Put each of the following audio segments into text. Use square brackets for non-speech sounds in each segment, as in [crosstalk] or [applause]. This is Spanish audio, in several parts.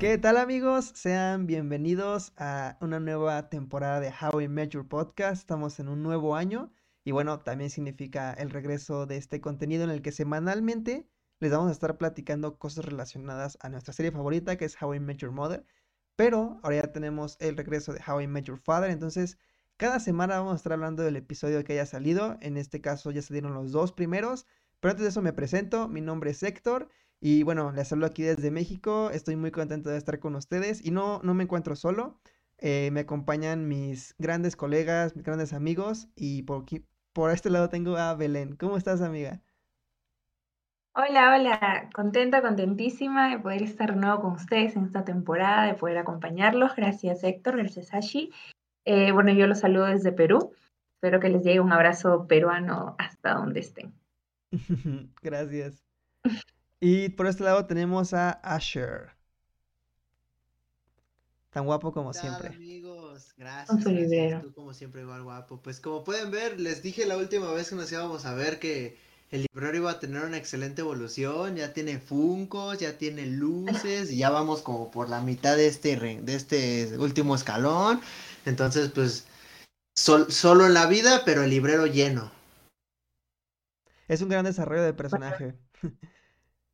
¿Qué tal amigos? Sean bienvenidos a una nueva temporada de How I Met Your Podcast. Estamos en un nuevo año y bueno, también significa el regreso de este contenido en el que semanalmente les vamos a estar platicando cosas relacionadas a nuestra serie favorita que es How I Met Your Mother. Pero ahora ya tenemos el regreso de How I Met Your Father, entonces cada semana vamos a estar hablando del episodio que haya salido. En este caso ya salieron los dos primeros. Pero antes de eso me presento, mi nombre es Héctor y bueno, les saludo aquí desde México. Estoy muy contento de estar con ustedes y no, no me encuentro solo. Eh, me acompañan mis grandes colegas, mis grandes amigos y por, aquí, por este lado tengo a Belén. ¿Cómo estás, amiga? Hola, hola, contenta, contentísima de poder estar nuevo con ustedes en esta temporada, de poder acompañarlos. Gracias Héctor, gracias Ashi. Eh, bueno, yo los saludo desde Perú. Espero que les llegue un abrazo peruano hasta donde estén. [laughs] Gracias. Y por este lado tenemos a Asher. Tan guapo como siempre. amigos? Gracias. gracias. Tú como siempre igual guapo. Pues como pueden ver, les dije la última vez que nos íbamos a ver que el librero iba a tener una excelente evolución. Ya tiene funcos, ya tiene luces y ya vamos como por la mitad de este, de este último escalón. Entonces, pues, solo en la vida, pero el librero lleno. Es un gran desarrollo de personaje. [laughs]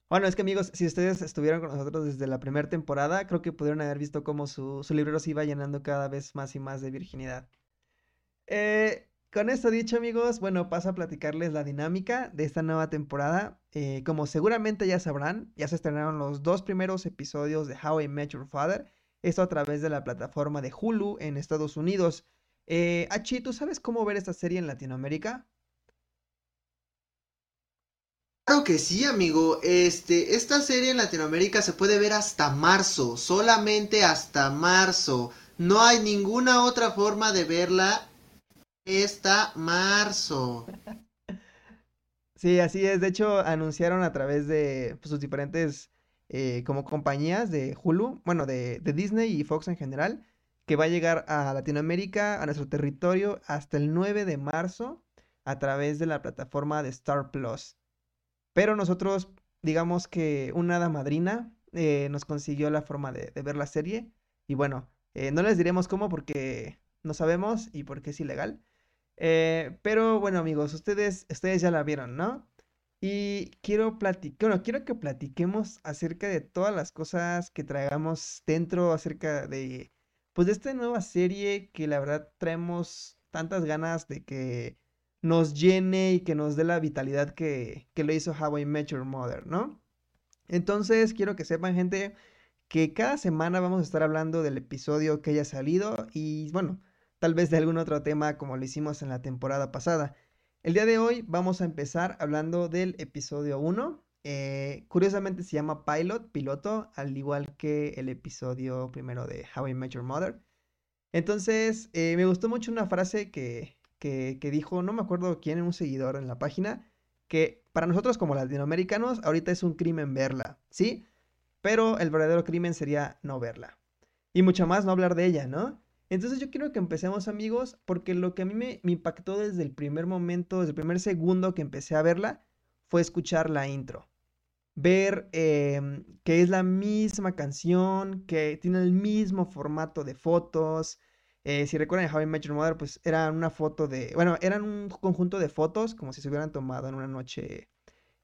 Bueno, es que amigos, si ustedes estuvieron con nosotros desde la primera temporada, creo que pudieron haber visto cómo su, su librero se iba llenando cada vez más y más de virginidad. Eh, con esto dicho, amigos, bueno, paso a platicarles la dinámica de esta nueva temporada. Eh, como seguramente ya sabrán, ya se estrenaron los dos primeros episodios de How I Met Your Father. Esto a través de la plataforma de Hulu en Estados Unidos. Eh, Achi, ¿tú sabes cómo ver esta serie en Latinoamérica? Claro que sí, amigo. Este, esta serie en Latinoamérica se puede ver hasta marzo, solamente hasta marzo. No hay ninguna otra forma de verla esta marzo. Sí, así es. De hecho, anunciaron a través de pues, sus diferentes eh, como compañías de Hulu, bueno, de, de Disney y Fox en general, que va a llegar a Latinoamérica, a nuestro territorio, hasta el 9 de marzo a través de la plataforma de Star Plus. Pero nosotros, digamos que una hada madrina eh, nos consiguió la forma de, ver la serie. Y bueno, eh, no les diremos cómo porque no sabemos y porque es ilegal. Eh, pero bueno, amigos, ustedes, ustedes ya la vieron, ¿no? Y quiero platicar, bueno, quiero que platiquemos acerca de todas las cosas que traigamos dentro, acerca de, pues, de esta nueva serie que la verdad traemos tantas ganas de que nos llene y que nos dé la vitalidad que, que lo hizo How I Met Your Mother, ¿no? Entonces, quiero que sepan, gente, que cada semana vamos a estar hablando del episodio que haya salido y, bueno, tal vez de algún otro tema como lo hicimos en la temporada pasada. El día de hoy vamos a empezar hablando del episodio 1. Eh, curiosamente se llama Pilot, piloto, al igual que el episodio primero de How I Met Your Mother. Entonces, eh, me gustó mucho una frase que, que, dijo, no me acuerdo quién, un seguidor en la página, que para nosotros como latinoamericanos ahorita es un crimen verla, ¿sí? Pero el verdadero crimen sería no verla. Y mucho más no hablar de ella, ¿no? Entonces yo quiero que empecemos amigos, porque lo que a mí me, impactó desde el primer momento, desde el primer segundo que empecé a verla, fue escuchar la intro. Ver em, que es la misma canción, que tiene el mismo formato de fotos, eh, si recuerdan How I Met Your Mother, pues era una foto de, bueno, eran un conjunto de fotos como si se hubieran tomado en una noche,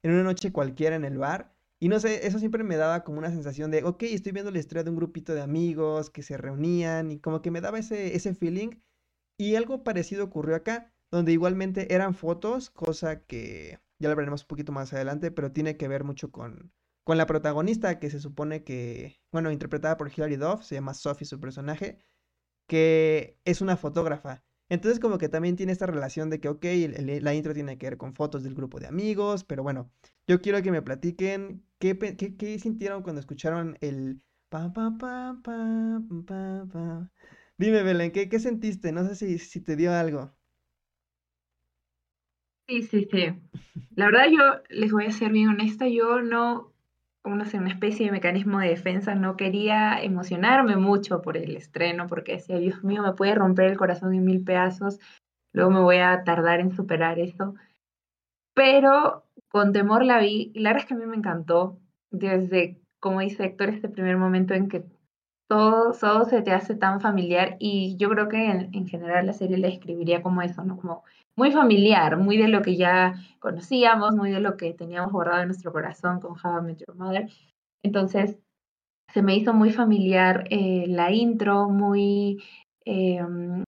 en una noche cualquiera en el bar. Y no sé, eso siempre me daba como una sensación de, ok, estoy viendo la historia de un grupito de amigos que se reunían y como que me daba ese, ese feeling. Y algo parecido ocurrió acá, donde igualmente eran fotos, cosa que ya lo veremos un poquito más adelante, pero tiene que ver mucho con, con la protagonista que se supone que, bueno, interpretada por Hilary Duff, se llama Sophie su personaje que es una fotógrafa. Entonces como que también tiene esta relación de que, ok, la intro tiene que ver con fotos del grupo de amigos, pero bueno, yo quiero que me platiquen qué, qué, sintieron cuando escucharon el... Pa, pa, pa, pa. Dime, Belén, ¿qué, ¿qué, sentiste? No sé si, si te dio algo. Sí, sí, sí. La verdad yo les voy a ser bien honesta, yo no una, una especie de mecanismo de defensa, no quería emocionarme mucho por el estreno, porque decía, Dios mío, me puede romper el corazón en mil pedazos, luego me voy a tardar en superar eso. Pero con temor la vi, y la verdad es que a mí me encantó. Desde como dice Héctor, este primer momento en que todo, todo se te hace tan familiar y yo creo que en, general la serie la escribiría como eso, ¿no? Como muy familiar, muy de lo que ya conocíamos, muy de lo que teníamos guardado en nuestro corazón con How I Met Your Mother. Entonces, se me hizo muy familiar eh, la intro, muy... Em,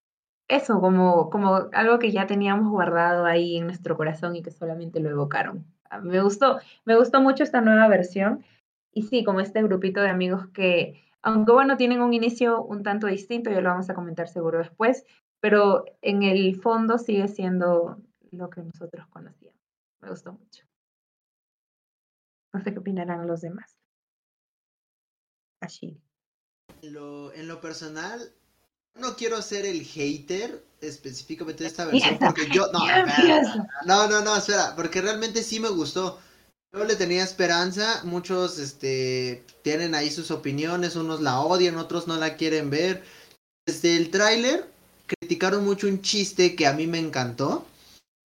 eso, como, como algo que ya teníamos guardado ahí en nuestro corazón y que solamente lo evocaron. Ah, me gustó, me gustó mucho esta nueva versión. Y sí, como este grupito de amigos que, aunque bueno, tienen un inicio un tanto distinto, ya lo vamos a comentar seguro después, pero en el fondo sigue siendo lo que nosotros conocíamos. Me gustó mucho. No sé qué opinarán los demás. Así. Lo, en lo personal, no quiero ser el hater específicamente de esta [laughs] versión porque yo no, no, no, no, espera, porque realmente sí me gustó. Yo le tenía esperanza, muchos este tienen ahí sus opiniones, unos la odian, otros no la quieren ver. Desde el tráiler criticaron mucho un chiste que a mí me encantó.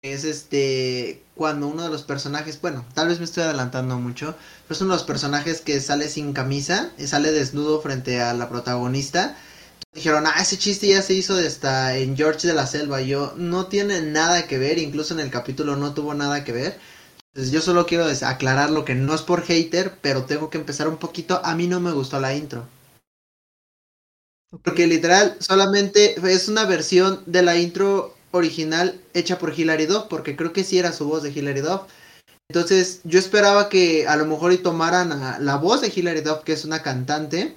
Es este cuando uno de los personajes, bueno, tal vez me estoy adelantando mucho, pero es uno de los personajes que sale sin camisa, sale desnudo frente a la protagonista dijeron, ah, ese chiste ya se hizo hasta en George de la Selva. Yo, no tiene nada que ver, incluso en el capítulo no tuvo nada que ver. Entonces yo solo quiero aclarar lo que no es por hater, pero tengo que empezar un poquito. A mí no me gustó la intro. Porque literal, solamente es una versión de la intro original hecha por Hilary Duff, porque creo que sí era su voz de Hilary Duff. Entonces yo esperaba que a lo mejor y tomaran la voz de Hilary Duff, que es una cantante,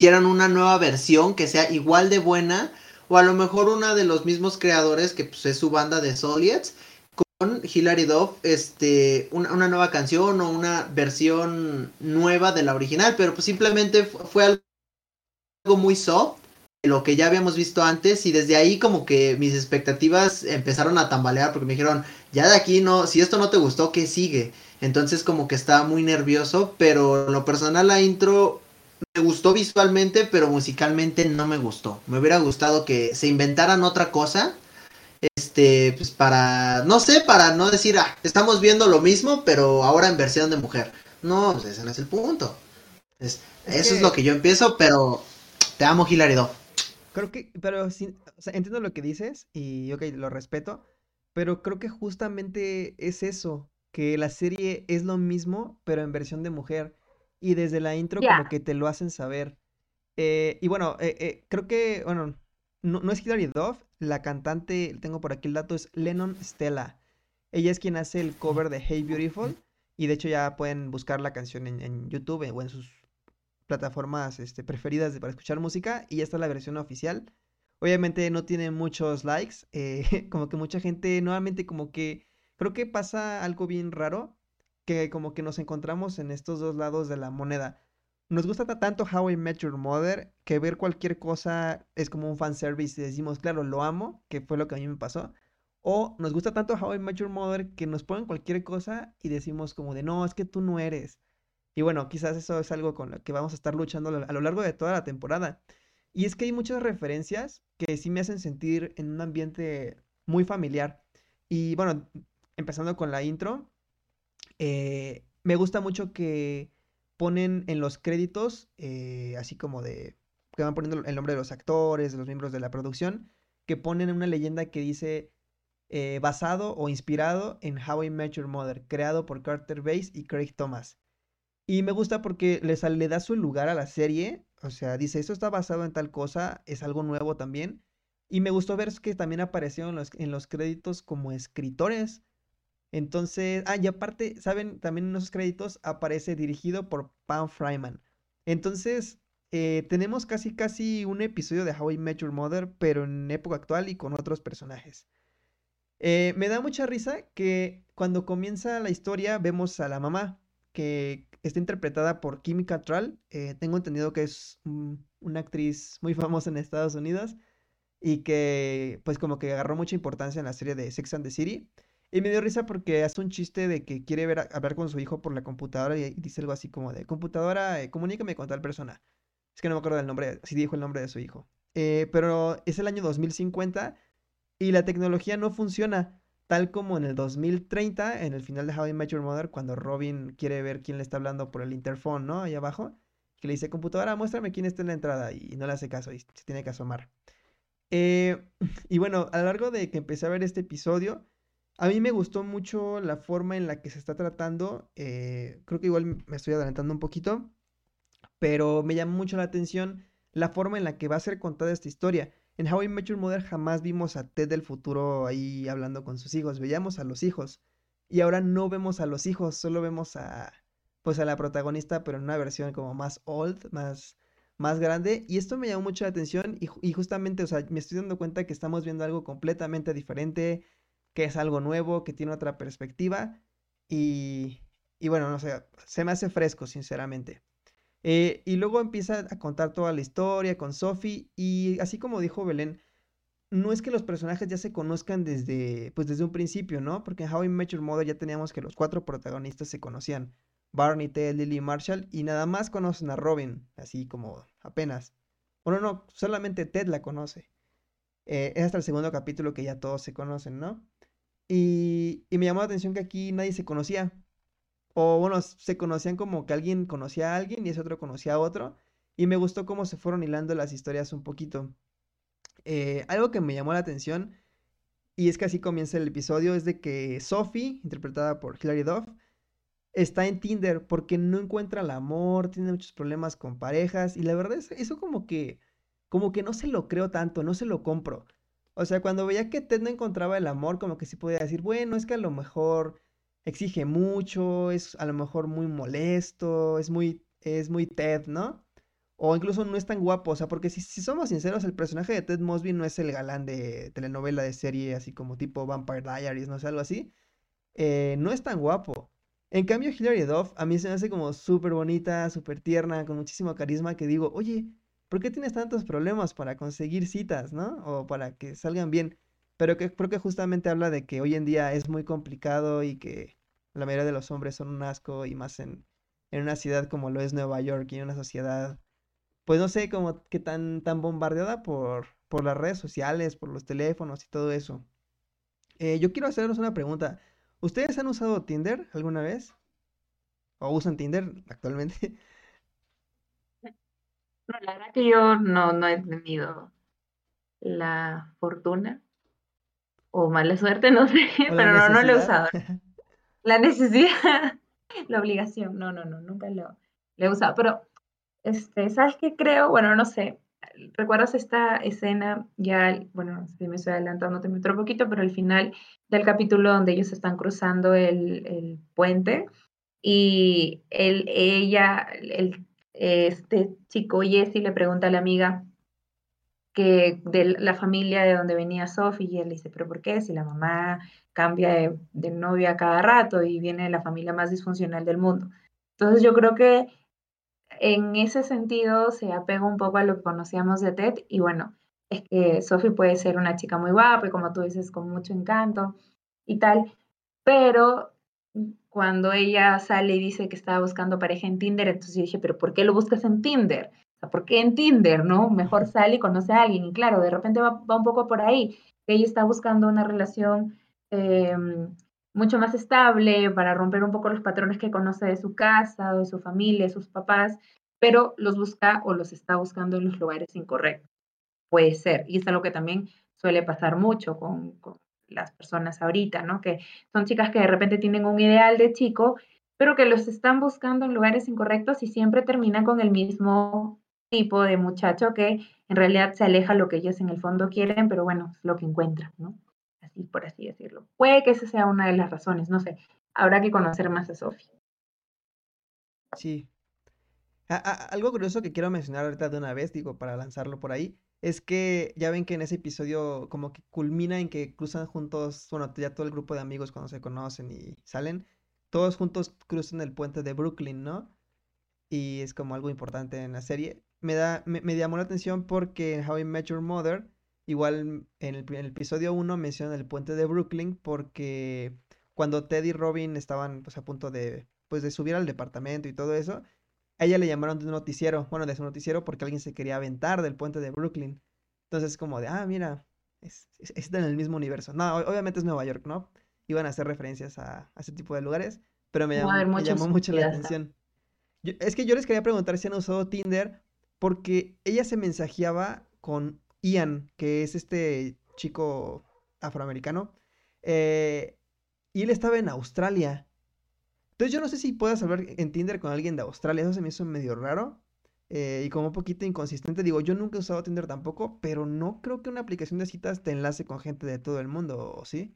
quieran una nueva versión que sea igual de buena o a lo mejor una de los mismos creadores que pues, es su banda de con Hilary Duff este una, nueva canción o una versión nueva de la original pero pues simplemente fue algo muy soft lo que ya habíamos visto antes y desde ahí como que mis expectativas empezaron a tambalear porque me dijeron ya de aquí no si esto no te gustó qué sigue entonces como que estaba muy nervioso pero lo personal la intro me gustó visualmente, pero musicalmente no me gustó. Me hubiera gustado que se inventaran otra cosa. Este, pues para, no sé, para no decir, ah, estamos viendo lo mismo, pero ahora en versión de mujer. No, pues ese no es el punto. eso es lo que yo empiezo, pero te amo, Hilario. Creo que, pero sí, o sea, entiendo lo que dices y ok, lo respeto, pero creo que justamente es eso, que la serie es lo mismo, pero en versión de mujer. Y desde la intro como que te lo hacen saber. Eh, y bueno, eh, eh, creo que, bueno, no, no es Hilary Duff, la cantante, tengo por aquí el dato, es Lennon Stella. Ella es quien hace el cover de Hey Beautiful. Y de hecho ya pueden buscar la canción en, YouTube o en sus plataformas este, preferidas para escuchar música. Y ya está la versión oficial. Obviamente no tiene muchos likes. [laughs] como que mucha gente, nuevamente como que creo que pasa algo bien raro que como que nos encontramos en estos dos lados de la moneda. Nos gusta tanto How I Met Your Mother que ver cualquier cosa es como un fanservice y decimos, claro, lo amo, que fue lo que a mí me pasó. O nos gusta tanto How I Met Your Mother que nos ponen cualquier cosa y decimos como de, no, es que tú no eres. Y bueno, quizás eso es algo con lo que vamos a estar luchando a lo largo de toda la temporada. Y es que hay muchas referencias que sí me hacen sentir en un ambiente muy familiar. Y bueno, empezando con la intro, eh, me gusta mucho que ponen en los créditos, eh, así como de, que van poniendo el nombre de los actores, de los miembros de la producción, que ponen una leyenda que dice eh, basado o inspirado en How I Met Your Mother, creado por Carter Bass y Craig Thomas. Y me gusta porque les, le da su lugar a la serie, o sea, dice, esto está basado en tal cosa, es algo nuevo también. Y me gustó ver que también aparecieron los, en los créditos como escritores entonces, ah, y aparte, ¿saben? También en esos créditos aparece dirigido por Pam Fryman. Entonces, eh, tenemos casi casi un episodio de How I Met Your Mother, pero en época actual y con otros personajes. Eh, me da mucha risa que cuando comienza la historia vemos a la mamá, que está interpretada por Kim Cattrall. Eh, tengo entendido que es una actriz muy [laughs] famosa en Estados Unidos y que pues como que agarró mucha importancia en la serie de Sex and the City. Y me dio risa porque hace un chiste de que quiere ver, hablar con su hijo por la computadora y, dice algo así como de, computadora, eh, comunícame con tal persona. Es que no me acuerdo del nombre, si dijo el nombre de su hijo. Eh, pero es el año 2050 y la tecnología no funciona. tal como en el 2030, en el final de How I Met Your Mother, cuando Robin quiere ver quién le está hablando por el interphone, ¿no? Ahí abajo, que le dice, computadora, muéstrame quién está en la entrada, y no le hace caso, y se tiene que asomar. Eh, [laughs] y bueno, a lo largo de que empecé a ver este episodio, a mí me gustó mucho la forma en la que se está tratando. Eh, creo que igual me estoy adelantando un poquito, pero me llama mucho la atención la forma en la que va a ser contada esta historia. En How I Met Your Mother jamás vimos a Ted del futuro ahí hablando con sus hijos, veíamos a los hijos. Y ahora no vemos a los hijos, solo vemos a pues a la protagonista, pero en una versión como más old, más más grande. Y esto me llamó mucho la atención y, y justamente, o sea, me estoy dando cuenta que estamos viendo algo completamente diferente, que es algo nuevo, que tiene otra perspectiva. Y, y bueno, no sé, se me hace fresco, sinceramente. Eh, y luego empieza a contar toda la historia con Sophie. Y así como dijo Belén, no es que los personajes ya se conozcan desde, pues desde un principio, ¿no? Porque en How I Met Mother ya teníamos que los cuatro protagonistas se conocían. Barney, Ted, Lily Marshall. Y nada más conocen a Robin, así como apenas. Bueno, no, solamente Ted la conoce. Eh, es hasta el segundo capítulo que ya todos se conocen, ¿no? Y, y me llamó la atención que aquí nadie se conocía. O bueno, se conocían como que alguien conocía a alguien y ese otro conocía a otro. Y me gustó cómo se fueron hilando las historias un poquito. Eh, algo que me llamó la atención, y es que así comienza el episodio, es de que Sophie, interpretada por Hilary Duff, está en Tinder porque no encuentra el amor, tiene muchos problemas con parejas, y la verdad es eso como que, como que no se lo creo tanto, no se lo compro. O sea, cuando veía que Ted no encontraba el amor, como que sí podía decir, bueno, es que a lo mejor exige mucho, es a lo mejor muy molesto, es muy, es muy Ted, ¿no? O incluso no es tan guapo, o sea, porque si, somos sinceros, el personaje de Ted Mosby no es el galán de telenovela de serie, así como tipo Vampire Diaries, no sé, algo así. Eh, no es tan guapo. En cambio, Hilary Duff a mí se me hace como súper bonita, súper tierna, con muchísimo carisma, que digo, oye, ¿por qué tienes tantos problemas para conseguir citas, ¿no? O para que salgan bien. Pero que creo que justamente habla de que hoy en día es muy complicado y que la mayoría de los hombres son un asco y más en, en una ciudad como lo es Nueva York y en una sociedad, pues no sé, como que tan, tan bombardeada por, por las redes sociales, por los teléfonos y todo eso. Eh, yo quiero hacerles una pregunta. ¿Ustedes han usado Tinder alguna vez? ¿O usan Tinder actualmente? [laughs] No, la verdad que yo no, no he tenido la fortuna o mala suerte, [laughs] no sé, pero no, no lo he usado. La necesidad, [laughs] la obligación, no, no, no, nunca lo, he usado. Pero, este, ¿sabes qué creo? Bueno, no sé, ¿recuerdas esta escena? Ya, bueno, si me estoy adelantando te otro poquito, pero al final del capítulo donde ellos están cruzando el, el puente y él, ella, el este chico Jesse le pregunta a la amiga que de la familia de donde venía Sophie y él dice, pero ¿por qué? Si la mamá cambia de, novia cada rato y viene la familia más disfuncional del mundo. Entonces yo creo que en ese sentido se apega un poco a lo que conocíamos de Ted y bueno, es que Sophie puede ser una chica muy guapa y como tú dices, con mucho encanto y tal, pero cuando ella sale y dice que estaba buscando pareja en Tinder, entonces yo dije, pero ¿por qué lo buscas en Tinder? ¿por qué en Tinder, no? Mejor sale y conoce a alguien. Y claro, de repente va, un poco por ahí. Ella está buscando una relación em, mucho más estable para romper un poco los patrones que conoce de su casa, de su familia, de sus papás, pero los busca o los está buscando en los lugares incorrectos. Puede ser. Y es algo que también suele pasar mucho con las personas ahorita, ¿no? Que son chicas que de repente tienen un ideal de chico, pero que los están buscando en lugares incorrectos y siempre terminan con el mismo tipo de muchacho que en realidad se aleja lo que ellos en el fondo quieren, pero bueno, es lo que encuentran, ¿no? Así por así decirlo. Puede que esa sea una de las razones, no sé. Habrá que conocer más a Sophie. Sí. Algo curioso que quiero mencionar ahorita de una vez, digo, para lanzarlo por ahí, es que ya ven que en ese episodio como que culmina en que cruzan juntos, bueno, ya todo el grupo de amigos cuando se conocen y salen, todos juntos cruzan el puente de Brooklyn, ¿no? Y es como algo importante en la serie. Me, da, me, llamó la atención porque en How I Met Your Mother, igual en el, en el episodio 1 mencionan el puente de Brooklyn porque cuando Ted y Robin estaban pues a punto de, pues, de subir al departamento y todo eso, a ella le llamaron de un noticiero, bueno, de su noticiero porque alguien se quería aventar del puente de Brooklyn. Entonces como de, ah, mira, es, en el mismo universo. No, obviamente es Nueva York, ¿no? Iban a hacer referencias a, ese tipo de lugares, pero me llamó, me llamó mucho la atención. es que yo les quería preguntar si han usado Tinder porque ella se mensajeaba con Ian, que es este chico afroamericano, eh, y él estaba en Australia. Entonces yo no sé si puedas hablar en Tinder con alguien de Australia, eso se me hizo medio raro. Eh, y como un poquito inconsistente, digo, yo nunca he usado Tinder tampoco, pero no creo que una aplicación de citas te enlace con gente de todo el mundo, ¿o sí?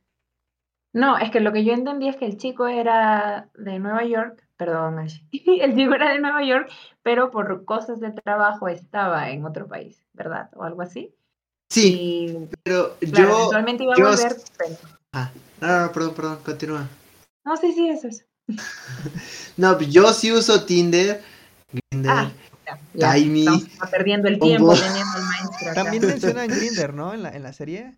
No, es que lo que yo entendí es que el chico era de Nueva York, perdón, [laughs] el chico era de Nueva York, pero por cosas de trabajo estaba en otro país, ¿verdad? O algo así. Sí, pero yo... Eventualmente iba a volver, Ah, no, no, perdón, perdón, continúa. No, sí, sí, eso es. [laughs] no, yo sí uso Tinder, Grindr, ah, ya, perdiendo el tiempo teniendo el maestro. También mencionan Grinder, ¿no? En la, en la serie.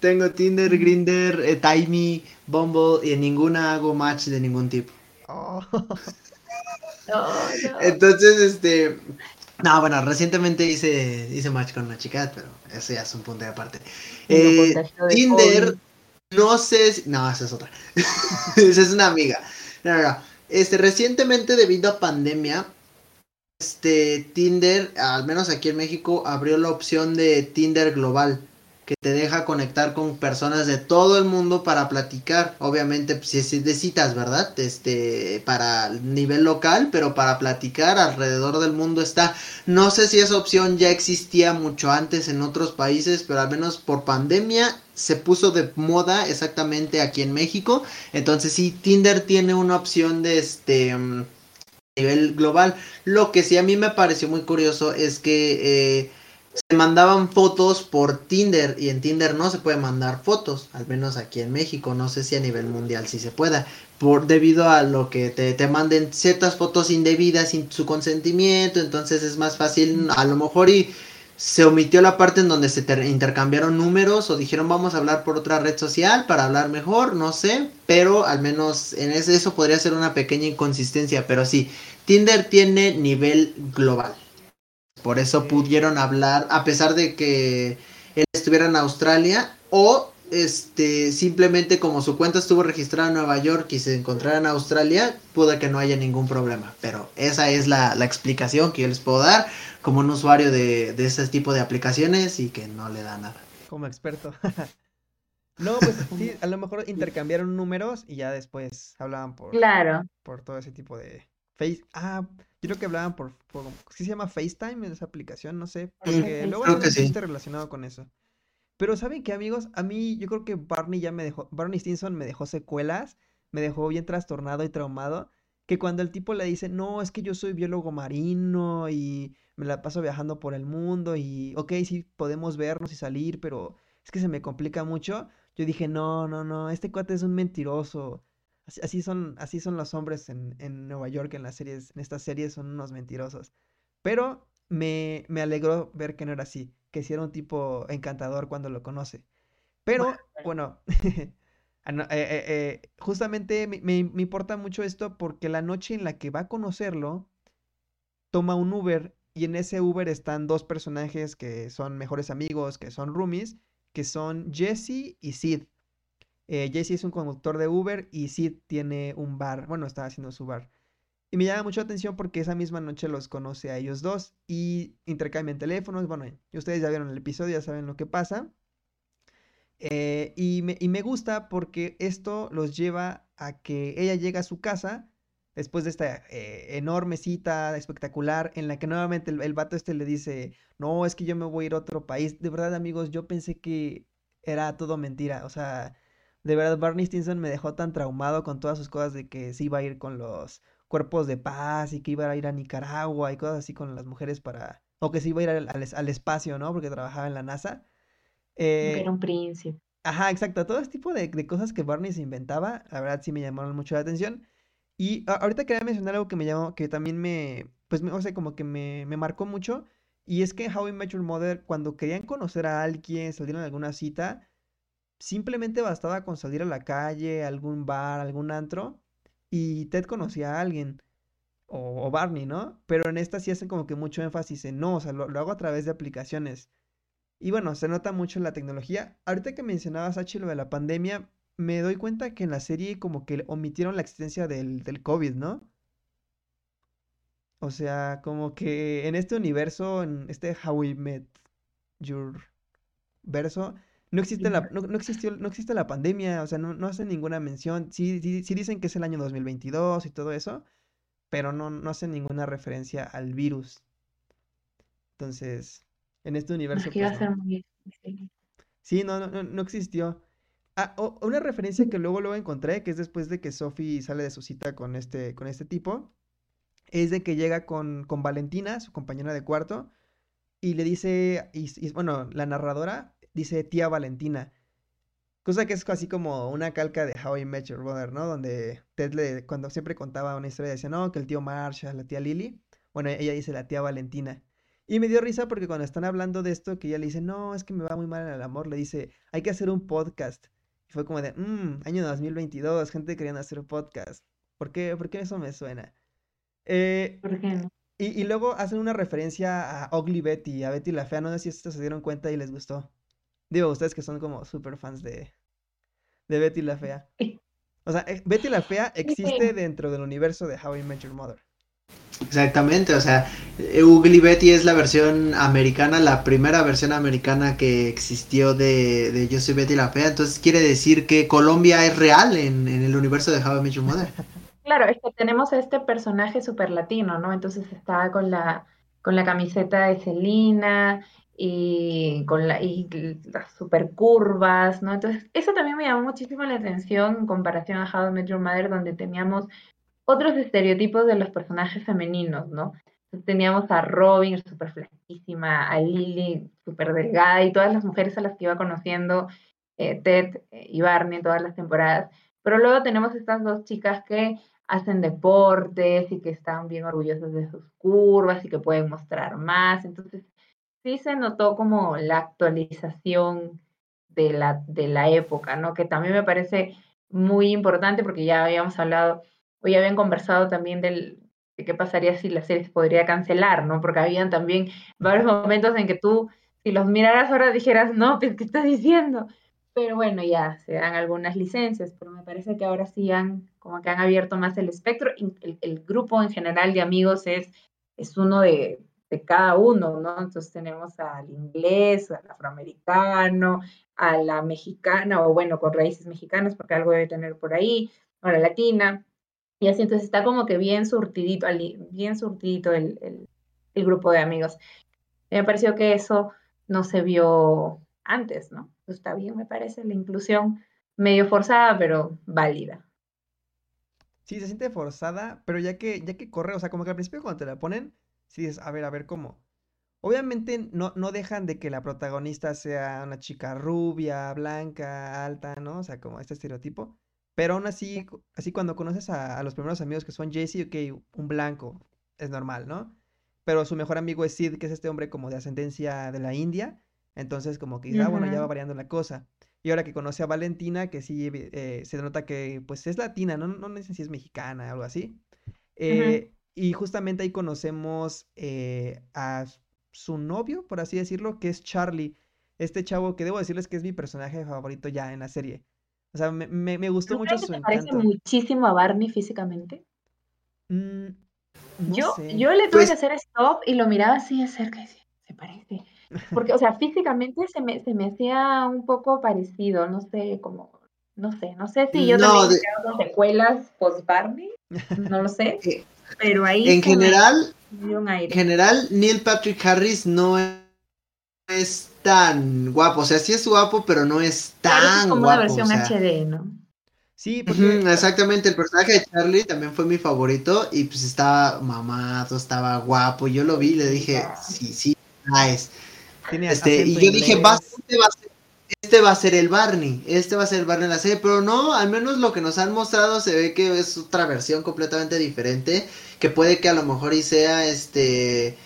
Tengo Tinder, Grinder, eh, Timey, Bumble y en ninguna hago match de ningún tipo. Oh. [laughs] Entonces, este. No, bueno, recientemente hice, hice match con una chica, pero eso ya es un punto de aparte. Eh, Tinder, no sé si... No, esa es otra. [laughs] esa es una amiga. No, no, no. Este, recientemente, debido a pandemia, este, Tinder, al menos aquí en México, abrió la opción de Tinder Global que te deja conectar con personas de todo el mundo para platicar. Obviamente, pues, si es de citas, ¿verdad? Este, para nivel local, pero para platicar alrededor del mundo está. No sé si esa opción ya existía mucho antes en otros países, pero al menos por pandemia se puso de moda exactamente aquí en México. Entonces, sí, Tinder tiene una opción de este mm, nivel global. Lo que sí a mí me pareció muy curioso es que eh, se mandaban fotos por Tinder y en Tinder no se puede mandar fotos, al menos aquí en México, no sé si a nivel mundial sí se pueda, por debido a lo que te, te manden ciertas fotos indebidas sin su consentimiento, entonces es más fácil, a lo mejor y se omitió la parte en donde se intercambiaron números o dijeron vamos a hablar por otra red social para hablar mejor, no sé, pero al menos en eso podría ser una pequeña inconsistencia, pero sí, Tinder tiene nivel global. Por eso pudieron hablar, a pesar de que él estuviera en Australia, o este simplemente como su cuenta estuvo registrada en Nueva York y se encontrara en Australia, puede que no haya ningún problema. Pero esa es la, explicación que yo les puedo dar como un usuario de, de ese tipo de aplicaciones y que no le da nada. Como experto. [laughs] no, pues sí, [laughs] a lo mejor intercambiaron números y ya después hablaban por, claro. por todo ese tipo de face. Ah, creo que hablaban por, por ¿qué se llama FaceTime en esa aplicación? No sé, porque luego hay un relacionado con eso. Pero ¿saben qué, amigos? A mí yo creo que Barney ya me dejó, Barney Stinson me dejó secuelas, me dejó bien trastornado y traumado, que cuando el tipo le dice, no, es que yo soy biólogo marino y me la paso viajando por el mundo y, ok, sí podemos vernos y salir, pero es que se me complica mucho, yo dije, no, no, no, este cuate es un mentiroso. Así, son, así son los hombres en, en, Nueva York en las series, en estas series son unos mentirosos. Pero me, me alegró ver que no era así, que sí era un tipo encantador cuando lo conoce. Pero, bueno, [laughs] ah, eh, eh, eh, justamente me, me, me importa mucho esto porque la noche en la que va a conocerlo, toma un Uber y en ese Uber están dos personajes que son mejores amigos, que son roomies, que son Jesse y Sid. Eh, Jesse es un conductor de Uber y Sid tiene un bar, bueno, está haciendo su bar. Y me llama mucho la atención porque esa misma noche los conoce a ellos dos y intercambian teléfonos. Bueno, ustedes ya vieron el episodio, ya saben lo que pasa. Eh, y, me, gusta porque esto los lleva a que ella llega a su casa después de esta eh, enorme cita espectacular en la que nuevamente el, el, vato este le dice, no, es que yo me voy a ir a otro país. De verdad, amigos, yo pensé que era todo mentira. O sea, de verdad Barney Stinson me dejó tan traumado con todas sus cosas de que se iba a ir con los cuerpos de paz y que iba a ir a Nicaragua y cosas así con las mujeres para... O que se iba a ir al, espacio, ¿no? Porque trabajaba en la NASA. Eh, Era un príncipe. Ajá, exacto. Todo ese tipo de, cosas que Barney se inventaba, la verdad sí me llamaron mucho la atención. Y ahorita quería mencionar algo que me llamó, que también me, pues, me, o sea, como que me, me marcó mucho. Y es que How I Met Your Mother, cuando querían conocer a alguien, salieron a alguna cita, Simplemente bastaba con salir a la calle, algún bar, algún antro, y Ted conocía a alguien. O, Barney, ¿no? Pero en esta sí hacen como que mucho énfasis en no, o sea, lo, hago a través de aplicaciones. Y bueno, se nota mucho la tecnología. Ahorita que mencionabas, H, lo de la pandemia, me doy cuenta que en la serie como que omitieron la existencia del, del COVID, ¿no? O sea, como que en este universo, en este How We Met Your verso, no existe la, no, no existió, no existe la pandemia, o sea, no, no hacen ninguna mención. Sí, sí, sí dicen que es el año 2022 y todo eso, pero no, no hacen ninguna referencia al virus. Entonces, en este universo, que iba pues a ser no. muy difícil. Sí, no, no, no, no existió. Ah, una referencia que luego luego encontré, que es después de que Sophie sale de su cita con este, con este tipo, es de que llega con, con Valentina, su compañera de cuarto, y le dice, y, y, bueno, la narradora dice tía Valentina, cosa que es así como una calca de How I Met Your Mother, ¿no? Donde Ted le, cuando siempre contaba una historia, decía, no, que el tío Marshall, la tía Lily, bueno, ella dice la tía Valentina. Y me dio risa porque cuando están hablando de esto, que ella le dice, no, es que me va muy mal en el amor, le dice, hay que hacer un podcast. Y fue como de, mmm, año 2022, gente queriendo hacer un podcast. ¿Por qué? ¿Por qué eso me suena? Eh, ¿Por qué no? y, y luego hacen una referencia a Ugly Betty, a Betty la Fea, no sé si estos se dieron cuenta y les gustó. Digo, ustedes que son como super fans de, de Betty la [laughs] Fea. O sea, eh, Betty la Fea existe dentro del universo de How I Met Your Mother. Exactamente, o sea, eh, Ugly Betty es la versión americana, la primera versión americana que existió de, de Yo soy Betty la Fea, entonces quiere decir que Colombia es real en, en el universo de How I Met Your Mother. [laughs] Claro, es que tenemos a este personaje súper latino, ¿no? Entonces está con la, con la camiseta de Selena y con la, y las super curvas, ¿no? Entonces, eso también me llamó muchísimo la atención en comparación a How I Met Your Mother, donde teníamos otros estereotipos de los personajes femeninos, ¿no? Teníamos a Robin, súper flaquísima, a Lily, súper delgada, y todas las mujeres a las que iba conociendo, eh, Ted eh, y Barney todas las temporadas. Pero luego tenemos estas dos chicas que hacen deportes y que están bien orgullosas de sus curvas y que pueden mostrar más. Entonces, sí se notó como la actualización de la, de la época, ¿no? Que también me parece muy importante porque ya habíamos hablado, ya habían conversado también del, de qué pasaría si la serie se podría cancelar, ¿no? Porque habían también varios momentos en que tú, si los miraras ahora, dijeras, no, pues, ¿qué estás diciendo? Pero bueno, ya se dan algunas licencias, pero me parece que ahora sí han, como que han abierto más el espectro. El, el grupo en general de amigos es, es uno de, de cada uno, ¿no? Entonces tenemos al inglés, al afroamericano, a la mexicana, o bueno, con raíces mexicanas, porque algo debe tener por ahí, a la latina, y así, entonces está como que bien surtidito, bien surtidito el, el, el grupo de amigos. Me pareció que eso no se vio antes, ¿no? Pues está bien, me parece, la inclusión medio forzada, pero válida. Sí, se siente forzada, pero ya que, ya que corre, o sea, como que al principio cuando te la ponen, sí dices, a ver, a ver cómo. Obviamente no, no dejan de que la protagonista sea una chica rubia, blanca, alta, ¿no? O sea, como este estereotipo. Pero aún así, así cuando conoces a, a los primeros amigos que son Jesse, ok, un blanco, es normal, ¿no? Pero su mejor amigo es Sid, que es este hombre como de ascendencia de la India. Entonces como que ah, bueno, ya va variando la cosa. Y ahora que conoce a Valentina, que sí eh, se nota que pues es latina, no, no, no sé si es mexicana, algo así. Y justamente ahí conocemos eh, a su novio, por así decirlo, que es Charlie. Este chavo que debo decirles que es mi personaje favorito ya en la serie. O sea, me, me- me gustó ¿Tú mucho que su te parece muchísimo a Barney físicamente? Mm, no Yo, sé. yo le tuve que Pues hacer stop y lo miraba así de cerca y decía, se parece. Porque, o sea, físicamente se me, se me hacía un poco parecido, no sé, como, no sé, no sé si yo no, también de- quedo con secuelas post-Barney, [laughs] no lo sé, eh, pero ahí en general, en aire. general, Neil Patrick Harris no es tan guapo, o sea, sí es guapo, pero no es Claro, eso es tan como una guapo, o versión sea, HD, ¿no? Sí, porque exactamente, el personaje de Charlie también fue mi favorito y pues estaba mamado, estaba guapo, yo lo vi y le dije, sí, sí, nice. tiene a- Este, y yo dije, va, inglés. Este, va a ser, el Barney, este va a ser el Barney en la serie, pero no, al menos lo que nos han mostrado se ve que es otra versión completamente diferente, que puede que a lo mejor y sea este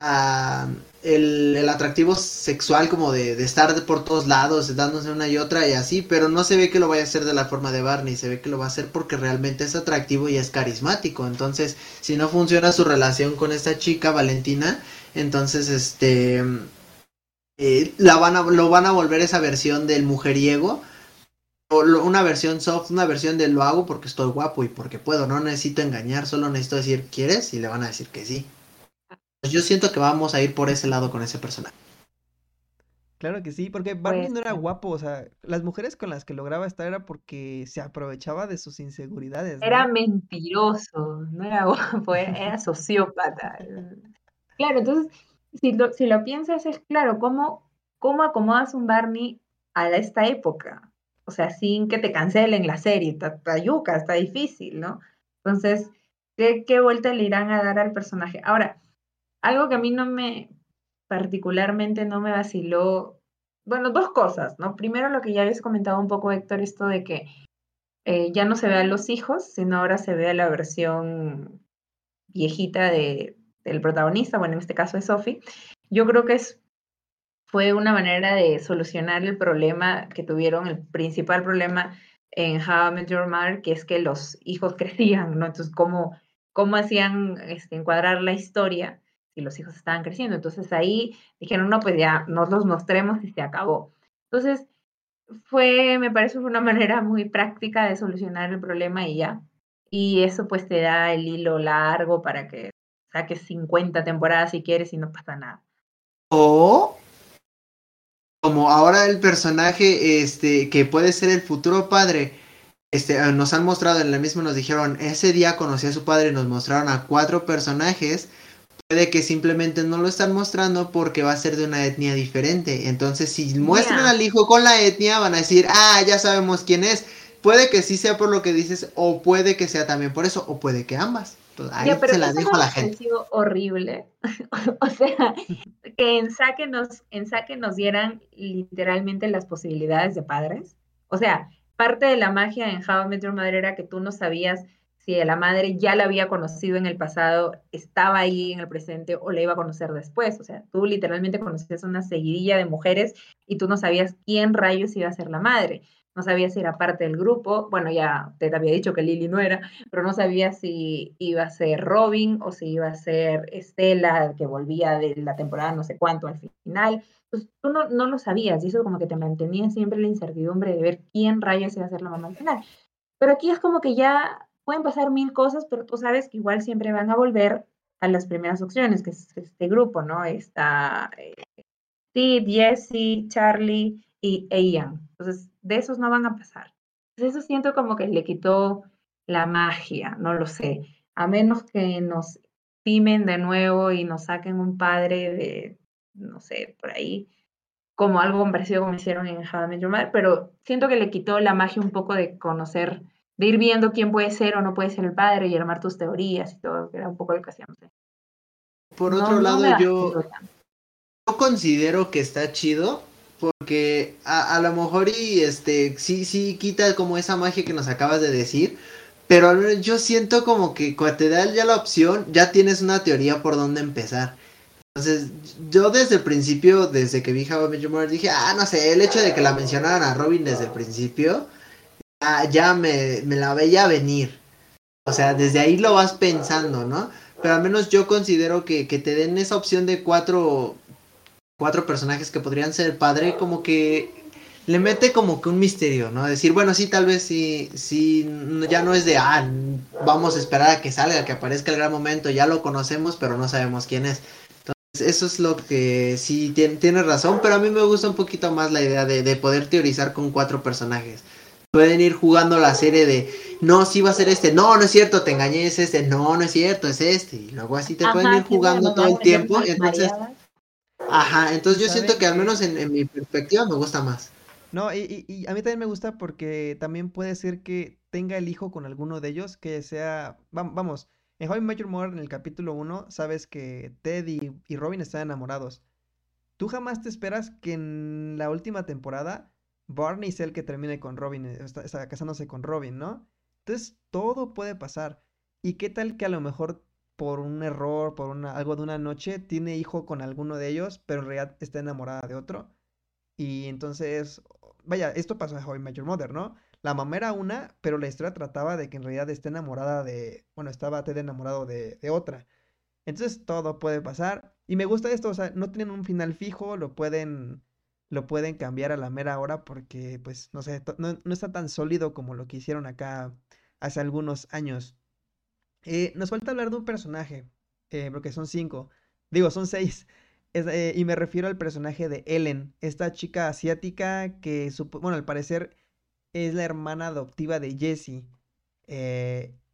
ah, el, el atractivo sexual como de, de estar por todos lados, dándose una y otra y así, pero no se ve que lo vaya a hacer de la forma de Barney, se ve que lo va a hacer porque realmente es atractivo y es carismático, entonces si no funciona su relación con esta chica Valentina, entonces este eh, la van a, lo van a volver esa versión del mujeriego. O una versión soft, una versión de lo hago porque estoy guapo y porque puedo. No necesito engañar, solo necesito decir, ¿quieres? Y le van a decir que sí. Pues yo siento que vamos a ir por ese lado con ese personaje. Claro que sí, porque Barney no era guapo, o sea, las mujeres con las que lograba estar era porque se aprovechaba de sus inseguridades. Era mentiroso, no era guapo, era, sociópata. [laughs] Claro, entonces, si lo, si lo piensas, es claro, ¿cómo, cómo acomodas un Barney a esta época? O sea, sin que te cancelen la serie, está, yuca, está difícil, ¿no? Entonces, ¿qué, ¿qué vuelta le irán a dar al personaje? Ahora, algo que a mí no me, particularmente no me vaciló, bueno, dos cosas, ¿no? Primero lo que ya habías comentado un poco, Héctor, esto de que eh, ya no se vean los hijos, sino ahora se vea la versión viejita de, del protagonista, bueno, en este caso es Sophie. Yo creo que es, fue una manera de solucionar el problema que tuvieron, el principal problema en How I Met Your Mother, que es que los hijos [laughs] crecían, ¿no? Entonces, ¿cómo, cómo hacían este, encuadrar la historia? y los hijos estaban creciendo. Entonces ahí dijeron, no, pues ya nos los mostremos y se acabó. Entonces fue, me parece, una [laughs] manera muy práctica de solucionar el problema y ya. Y eso pues te da el hilo largo para que saques 50 temporadas si quieres y no pasa nada. O como ahora el personaje este que puede ser el futuro padre este nos han mostrado en la misma nos dijeron ese día conocí a su padre y nos mostraron a cuatro personajes puede que simplemente no lo están mostrando porque va a ser de una etnia diferente. Entonces, si muestran al hijo con la etnia, van a decir, ah, ya sabemos quién es. Puede que sí sea por lo que dices, o puede que sea también por eso, o puede que ambas. Ahí se la dejo a la gente. sido horrible. [laughs] o sea, que en saque, nos, en saque nos dieran literalmente las posibilidades de padres. O sea, parte de la magia en How I Met Your era que tú no sabías si la madre ya la había conocido en el pasado, estaba ahí en el presente o la iba a conocer después. O sea, tú literalmente conocías una seguidilla de mujeres y tú no sabías quién rayos iba a ser la madre. No sabías si era parte del grupo. Bueno, ya te había dicho que Lily no era, pero no sabías si iba a ser Robin o si iba a ser Estela, que volvía de la temporada no sé cuánto al final. Pues tú no, no lo sabías y eso como que te mantenía siempre la incertidumbre de ver quién rayos iba a ser la mamá al final. Pero aquí es como que ya pueden pasar mil cosas, pero tú sabes que igual siempre van a volver a las primeras opciones, que es este grupo, ¿no? Está eh, Steve, Jesse, Charlie y Ian. Entonces, de esos no van a pasar. Entonces, eso siento como que le quitó la magia, no lo sé. A menos que nos timen de nuevo y nos saquen un padre de, no sé, por ahí, como algo parecido como hicieron en How I pero siento que le quitó la magia un poco de conocer de ir viendo quién puede ser o no puede ser el padre y armar tus teorías y todo, que era un poco lo que hacíamos. Por otro lado, yo, yo considero que está chido porque a, a, lo mejor y este sí sí quita como esa magia que nos acabas de decir pero yo siento como que cuando te da ya la opción ya tienes una teoría por dónde empezar entonces yo desde el principio desde que vi How I dije ah no sé el hecho de que la mencionaran a Robin desde el principio ya, me, la veía venir. O sea, desde ahí lo vas pensando, ¿no? Pero al menos yo considero que, que te den esa opción de cuatro, cuatro personajes que podrían ser padre, como que le mete como que un misterio, ¿no? Decir, bueno, sí, tal vez sí, sí, ya no es de, ah, vamos a esperar a que salga, que aparezca el gran momento, ya lo conocemos, pero no sabemos quién es. Entonces, eso es lo que sí tiene, tiene razón, pero a mí me gusta un poquito más la idea de, de poder teorizar con cuatro personajes. Pueden ir jugando la serie de, no, sí va a ser este, no, no es cierto, te engañé, es este, no, no es cierto, es este. Y luego así te pueden ir jugando todo el tiempo. Entonces, ajá, entonces yo siento que al menos en, mi perspectiva me gusta más. No, y, y, a mí también me gusta porque también puede ser que tenga el hijo con alguno de ellos, que sea, vamos, en How I Met en el capítulo 1 sabes que Ted y, y Robin están enamorados. Tú jamás te esperas que en la última temporada Barney es el que termine con Robin, eh, está, casándose con Robin, ¿no? Entonces todo puede pasar. ¿Y qué tal que a lo mejor por un error, por una, algo de una noche, tiene hijo con alguno de ellos, pero en realidad está enamorada de otro? Y entonces, vaya, esto pasó en How I Met Mother, ¿no? La mamá era una, pero la historia trataba de que en realidad esté enamorada de, bueno, estaba Ted enamorado de, otra. Entonces todo puede pasar. Y me gusta esto, o sea, no tienen un final fijo, lo pueden, lo pueden cambiar a la mera hora porque, pues, no sé, no está tan sólido como lo que hicieron acá hace algunos años. Eh, nos falta hablar de un personaje, eh, porque son cinco, digo, son seis. Eh, y me refiero al personaje de Ellen, esta chica asiática que, bueno, al parecer es la hermana adoptiva de Jessie.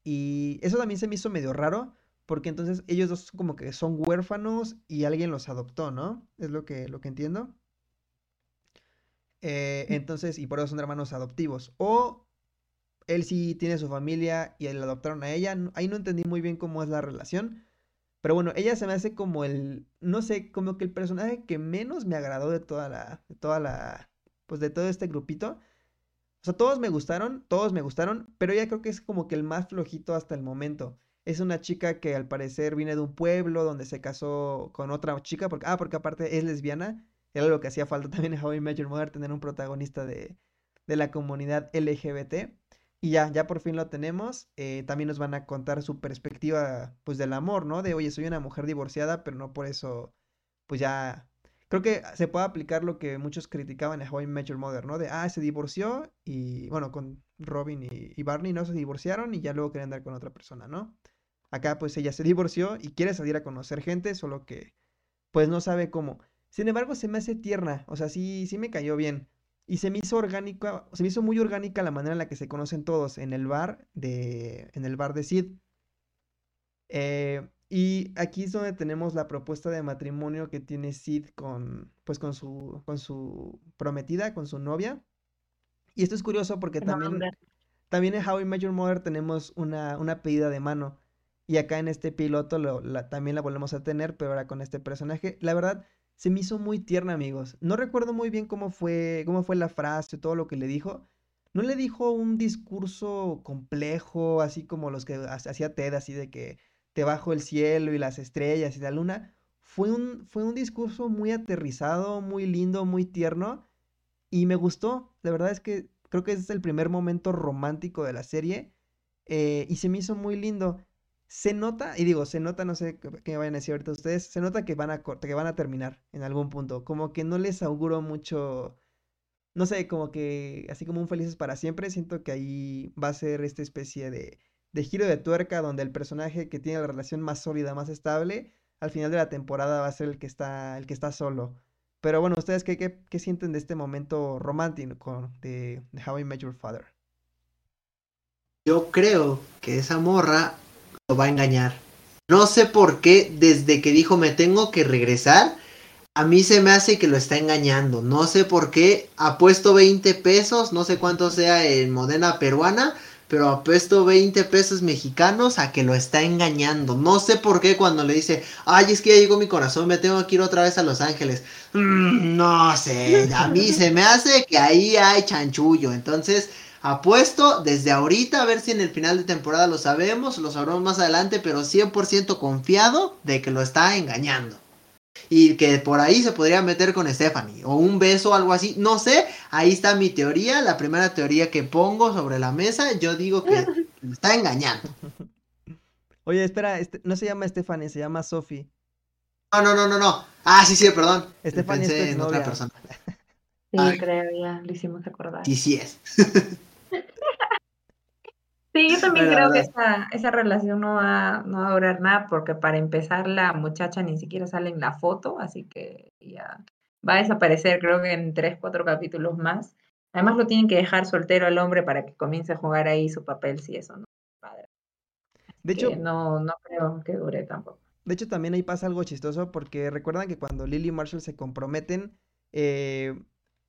y eso también se me hizo medio raro, porque entonces ellos dos como que son huérfanos y alguien los adoptó, ¿no? Es lo que, lo que entiendo. entonces, y por eso son hermanos adoptivos. O él sí tiene su familia y le adoptaron a ella. Ahí no entendí muy bien cómo es la relación. Pero bueno, ella se me hace como el, no sé, como que el personaje que menos me agradó de toda la, de toda la, pues de todo este grupito. O sea, todos me gustaron, todos me gustaron, pero ella creo que es como que el más flojito hasta el momento. Es una chica que al parecer viene de un pueblo donde se casó con otra chica, porque, ah, porque aparte es lesbiana. Era lo que hacía falta [laughs] también en How I Mother, tener un protagonista de, de la comunidad LGBT. Y ya, ya por fin lo tenemos. Eh, también nos van a contar su perspectiva, pues, del amor, ¿no? De, oye, soy una mujer divorciada, pero no por eso, pues ya... Creo que se puede aplicar lo que muchos criticaban en How I Met Your Mother, ¿no? De, ah, se divorció y, bueno, con Robin y, Barney, ¿no? Se divorciaron y ya luego querían andar con otra persona, ¿no? Acá, pues, ella se divorció y quiere salir a conocer gente, solo que, pues, no sabe cómo. Sin embargo, se me hace tierna, o sea, sí, sí me cayó bien. Y se me hizo orgánica, se me hizo muy orgánica la manera en la que se conocen todos en el bar de, en el bar de Sid. Eh, y aquí es donde tenemos la propuesta de matrimonio que tiene Sid con, pues con su, con su prometida, con su novia. Y esto es curioso porque también, también en How I Met Your Mother tenemos una, una pedida de mano. Y acá en este piloto también la volvemos a tener, pero ahora con este personaje. La verdad, se me hizo muy tierna, amigos. No recuerdo muy bien cómo fue, cómo fue la frase, todo lo que le dijo. No le dijo un discurso complejo, así como los que hacía Ted, así de que te bajo el cielo y las estrellas y la luna. Fue un, fue un discurso muy aterrizado, muy lindo, muy tierno. Y me gustó. La verdad es que creo que es el primer momento romántico de la serie. Eh, y se me hizo muy lindo se nota, y digo, se nota, no sé qué me vayan a decir ahorita ustedes, se nota que van a, que van a terminar en algún punto. Como que no les auguro mucho, no sé, como que así como un felices para siempre, siento que ahí va a ser esta especie de, de giro de tuerca donde el personaje que tiene la relación más sólida, más estable, al final de la temporada va a ser el que está, el que está solo. Pero bueno, ¿ustedes qué, qué, sienten de este momento romántico de How I Met Your Father? Yo creo que esa morra lo va a engañar. No sé por qué, desde que dijo me tengo que regresar, a mí se me hace que lo está engañando. No sé por qué. Ha puesto 20 pesos, no sé cuánto sea en moneda peruana, pero ha puesto 20 pesos mexicanos a que lo está engañando. No sé por qué cuando le dice, ay, es que ya llegó mi corazón, me tengo que ir otra vez a Los Ángeles. Mm, no sé, a mí se me hace que ahí hay chanchullo. Entonces, Apuesto desde ahorita a ver si en el final de temporada lo sabemos, lo sabremos más adelante, pero 100% confiado de que lo está engañando. Y que por ahí se podría meter con Stephanie. O un beso o algo así. No sé. Ahí está mi teoría. La primera teoría que pongo sobre la mesa. Yo digo que [laughs] lo está engañando. Oye, espera. Este, no se llama Stephanie, se llama Sophie. No, no, no, no, no. Ah, sí, sí, perdón. Stephanie Pensé en otra persona. Sí, creo, ya lo hicimos acordar. Sí, sí es. [laughs] Sí, yo [laughs] también creo que esa, esa relación no va, no va a durar nada porque para empezar la muchacha ni siquiera sale en la foto, así que ya va a desaparecer creo que en tres, cuatro capítulos más. Además lo tienen que dejar soltero al hombre para que comience a jugar ahí su papel si eso no padre. De hecho, no, no creo que dure tampoco. De hecho, también ahí pasa algo chistoso porque recuerdan que cuando Lily y Marshall se comprometen, eh,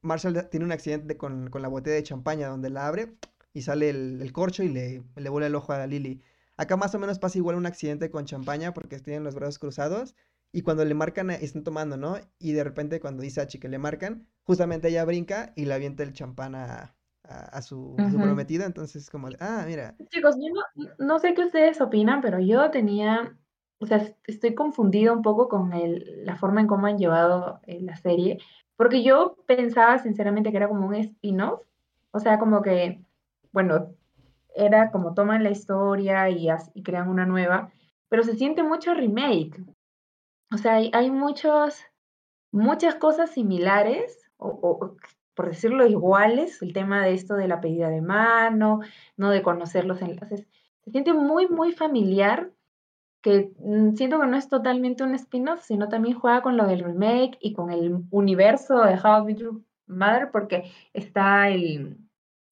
Marshall tiene un accidente con, con la botella de champaña donde la abre y sale el, corcho y le, le vuela el ojo a Lily. Acá más o menos pasa igual un accidente con champaña porque tienen los brazos cruzados y cuando le marcan, eh, están tomando, ¿no? Y de repente cuando dice a que le marcan, justamente ella brinca y le avienta el champán a, a, su, prometida, entonces como, ah, mira. Chicos, yo no, no, sé qué ustedes opinan, pero yo tenía, o sea, estoy confundido un poco con el, la forma en cómo han llevado eh, la serie, porque yo pensaba sinceramente que era como un spin-off, o sea, como que bueno, era como toman la historia y, crean una nueva, pero se siente mucho remake. o sea, hay, muchos, muchas cosas similares, o, por decirlo iguales, el tema de esto de la pedida de mano, no de conocer los enlaces, se siente muy, muy familiar, que mm, siento que no es totalmente un spin-off, sino también juega con lo del remake y con el universo de How I Met Your Mother, porque está el,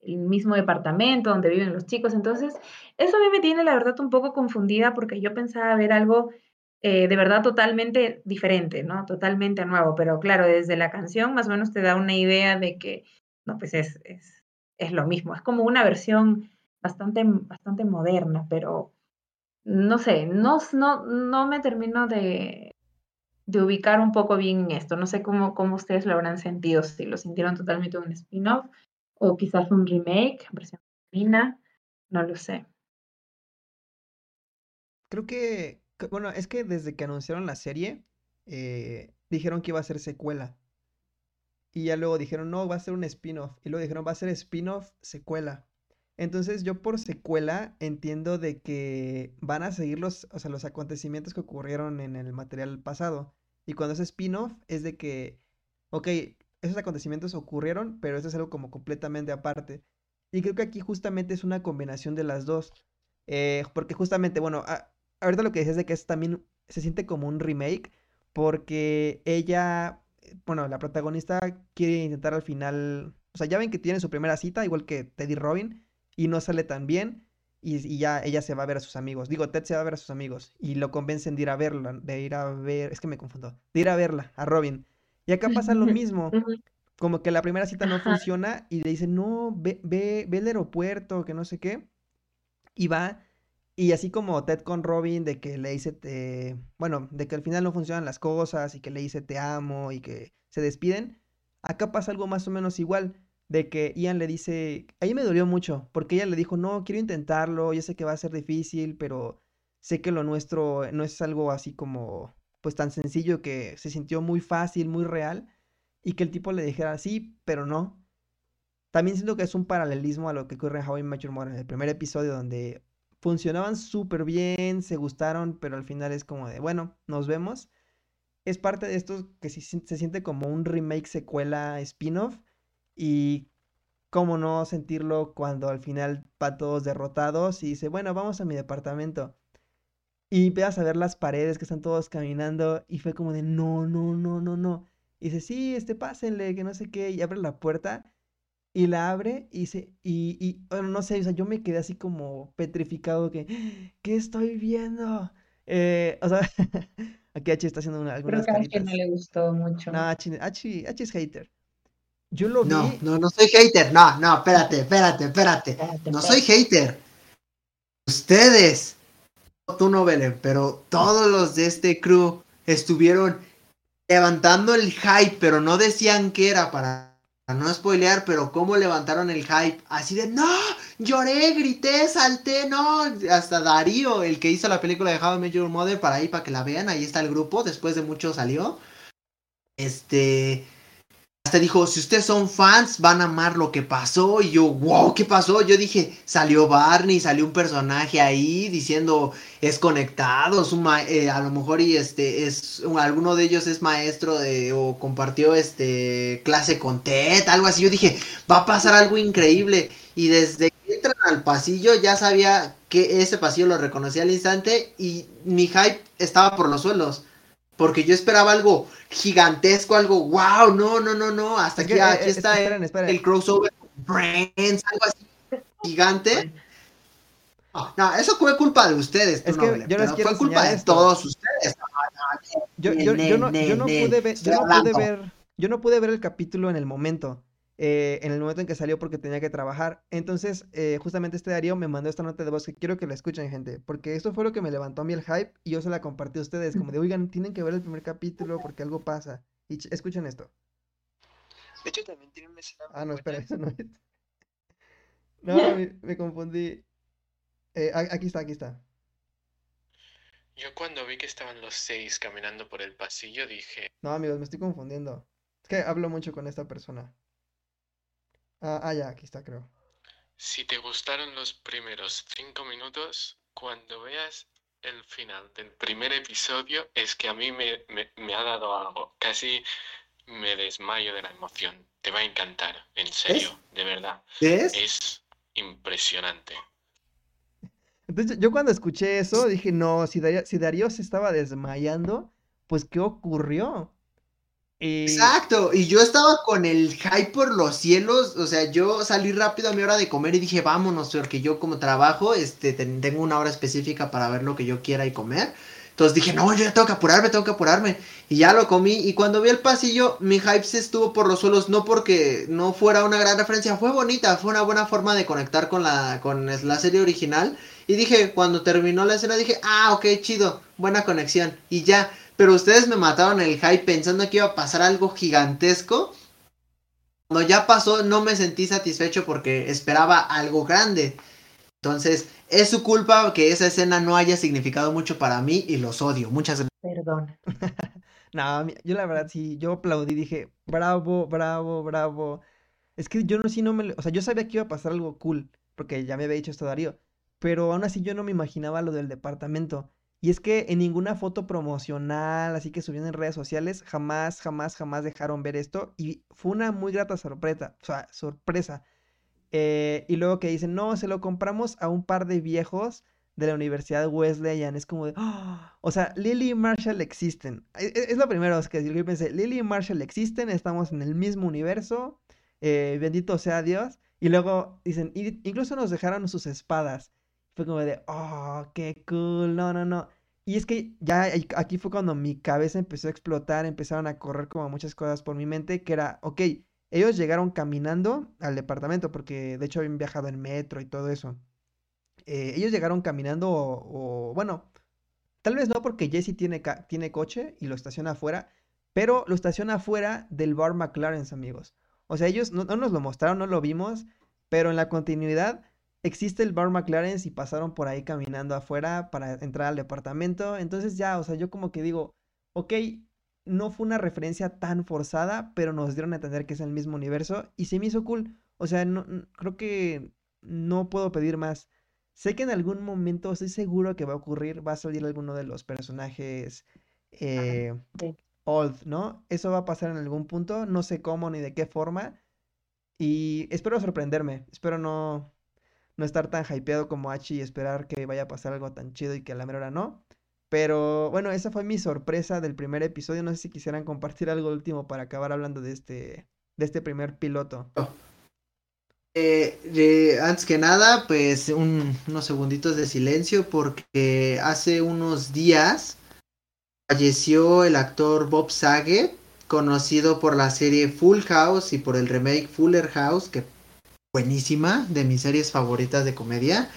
el mismo departamento donde viven los chicos. Entonces, eso a mí me tiene la verdad un poco confundida porque yo pensaba ver algo eh, de verdad totalmente diferente, ¿no? Totalmente nuevo, pero claro, desde la canción más o menos te da una idea de que, no, pues es, es, es lo mismo, es como una versión bastante, bastante moderna, pero no sé, no, no, no me termino de, de ubicar un poco bien en esto. No sé cómo, cómo ustedes lo habrán sentido, si lo sintieron totalmente un spin-off o quizás un remake, versión femenina, no lo sé. Creo que, bueno, es que desde que anunciaron la serie, eh, dijeron que iba a ser secuela. Y ya luego dijeron, no, va a ser un spin-off. Y luego dijeron, va a ser spin-off, secuela. Entonces yo por secuela entiendo de que van a seguir los, o sea, los acontecimientos que ocurrieron en el material pasado. Y cuando es spin-off es de que, ok, esos acontecimientos ocurrieron, pero esto es algo como completamente aparte. Y creo que aquí justamente es una combinación de las dos. Eh, porque justamente, bueno, ahorita lo que dices de que es también se siente como un remake, porque ella, eh, bueno, la protagonista quiere intentar al final, o sea, ya ven que tiene su primera cita, igual que Teddy Robin, y no sale tan bien, y, ya ella se va a ver a sus amigos. Digo, Ted se va a ver a sus amigos, y lo convencen de ir a verla, de ir a ver, es que me confundo, de ir a verla, a Robin. Y acá pasa lo mismo. Como que la primera cita no funciona y le dicen, no, ve, ve, ve el aeropuerto, que no sé qué. Y va. Y así como Ted con Robin, de que le dice, te... bueno, de que al final no funcionan las cosas y que le dice te amo y que se despiden, acá pasa algo más o menos igual, de que Ian le dice, ahí me dolió mucho, porque ella le dijo, no, quiero intentarlo, yo sé que va a ser difícil, pero sé que lo nuestro no es algo así como pues tan sencillo que se sintió muy fácil, muy real, y que el tipo le dijera sí, pero no. También siento que es un paralelismo a lo que ocurre en How I Met en el primer episodio, donde funcionaban súper bien, se gustaron, pero al final es como de, bueno, nos vemos. Es parte de esto que se, se siente como un remake, secuela, spin-off, y cómo no sentirlo cuando al final va todos derrotados y dice, bueno, vamos a mi departamento. Y empiezas a ver las paredes que están todos caminando y fue como de no, no, no, no, no. Y dice, sí, este, pásenle, que no sé qué, y abre la puerta y la abre y dice, y, y bueno, no sé, o sea, yo me quedé así como petrificado que, ¿qué estoy viendo? Eh, o sea, [laughs] aquí H está haciendo una, algunas Creo que a H no le gustó mucho. No, H, H, H es hater. Yo lo vi. No, no, no soy hater. No, no, espérate, espérate, espérate. No soy hater. Ustedes tú no, Belén, pero todos los de este crew estuvieron levantando el hype, pero no decían qué era para no spoilear, pero cómo levantaron el hype, así de no, lloré, grité, salté, no, hasta Darío, el que hizo la película de How I Met Your Mother, para ahí, para que la vean, ahí está el grupo, después de mucho salió. Este, hasta dijo, si ustedes son fans, van a amar lo que pasó. Y yo, wow, ¿qué pasó? Yo dije, salió Barney, salió un personaje ahí diciendo, es conectado, eh, a lo mejor y este, es, alguno de ellos es maestro de, o compartió este, clase con Ted, algo así. Yo dije, va a pasar algo increíble. Y desde que entran al pasillo, ya sabía que ese pasillo lo reconocía al instante y mi hype estaba por los suelos. Porque yo esperaba algo gigantesco, algo wow, no, no, no, no. Hasta que aquí, está el, crossover Brains, algo así gigante. No, eso fue culpa de ustedes. Es que yo les quiero fue culpa de todos ustedes. Yo, yo, yo, no, yo no pude ver, yo no pude ver, yo no pude ver el capítulo en el momento. Eh, en el momento en que salió porque tenía que trabajar. Entonces, eh, justamente este Darío me mandó esta nota de voz que quiero que la escuchen, gente, porque esto fue lo que me levantó a mí el hype y yo se la compartí a ustedes, como de, [laughs] oigan, tienen que ver el primer capítulo porque algo pasa. Y escuchen esto. De hecho, también tiene una escena. Ah, no, espera, eso no es. [laughs] No, me, confundí. Eh, aquí está, aquí está. Yo cuando vi que estaban los seis caminando por el pasillo dije... No, amigos, me estoy confundiendo. Es que hablo mucho con esta persona. Ah, ah, ya, aquí está, creo. Si te gustaron los primeros cinco minutos, cuando veas el final del primer episodio es que a mí me, me, ha dado algo. Casi me desmayo de la emoción. Te va a encantar, en serio, de verdad. ¿Es? Es impresionante. [laughs] Entonces yo cuando escuché eso dije, no, si Darío, si Darío se estaba desmayando, pues ¿qué ocurrió? Exacto, y yo estaba con el hype por los cielos, o sea, yo salí rápido a mi hora de comer y dije, vámonos, porque yo como trabajo, este, tengo una hora específica para ver lo que yo quiera y comer. Entonces dije, no, yo ya tengo que apurarme, tengo que apurarme. Y ya lo comí. Y cuando vi el pasillo, mi hype se estuvo por los suelos. No porque no fuera una gran referencia. Fue bonita. Fue una buena forma de conectar con la, con la serie original. Y dije, cuando terminó la escena, dije, ah, ok, chido. Buena conexión. Y ya. Pero ustedes me mataron el hype pensando que iba a pasar algo gigantesco. Cuando ya pasó, no me sentí satisfecho porque esperaba algo grande. Entonces, es su culpa que esa escena no haya significado mucho para mí y los odio. Muchas gracias. Perdón. [laughs] no, yo la verdad sí, yo aplaudí, dije, bravo, bravo, bravo. Es que yo no, sí no me, o sea, yo sabía que iba a pasar algo cool, porque ya me había dicho esto Darío, pero aún así yo no me imaginaba lo del departamento. Y es que en ninguna foto promocional, así que subieron en redes sociales, jamás, jamás, jamás dejaron ver esto. Y fue una muy grata sorpresa, o sea, sorpresa. Eh, y luego que dicen, no, se lo compramos a un par de viejos de la Universidad Wesleyan. Es como de, ¡ah! o sea, Lily y Marshall existen. E, e, es, lo primero que yo pensé, Lily y Marshall existen, estamos en el mismo universo, eh, bendito sea Dios. Y luego dicen, incluso nos dejaron sus espadas. Fue como de, oh, qué cool, no, no, no. Y es que ya aquí fue cuando mi cabeza empezó a explotar, empezaron a correr como muchas cosas por mi mente, que era, ok, ellos llegaron caminando al departamento, porque de hecho habían viajado en metro y todo eso. Eh, ellos llegaron caminando o, bueno, tal vez no porque Jesse tiene, tiene coche y lo estaciona afuera, pero lo estaciona afuera del bar McLaren, amigos. O sea, ellos no, no nos lo mostraron, no lo vimos, pero en la continuidad existe el bar McLaren y pasaron por ahí caminando afuera para entrar al departamento. Entonces ya, o sea, yo como que digo, ok, no fue una referencia tan forzada, pero nos dieron a entender que es el mismo universo y se me hizo cool. O sea, no, creo que no puedo pedir más. Sé que en algún momento, estoy seguro que va a ocurrir, va a salir alguno de los personajes eh, old, ¿no? Eso va a pasar en algún punto, no sé cómo ni de qué forma. Y espero sorprenderme, espero no, no estar tan hypeado como Hachi y esperar que vaya a pasar algo tan chido y que a la mera hora no. Pero bueno, esa fue mi sorpresa del primer episodio. No sé si quisieran compartir algo último para acabar hablando de este, de este primer piloto. Eh, antes que nada, pues unos segunditos de silencio porque hace unos días falleció el actor Bob Saget, conocido por la serie Full House y por el remake Fuller House, que buenísima, de mis series favoritas de comedia.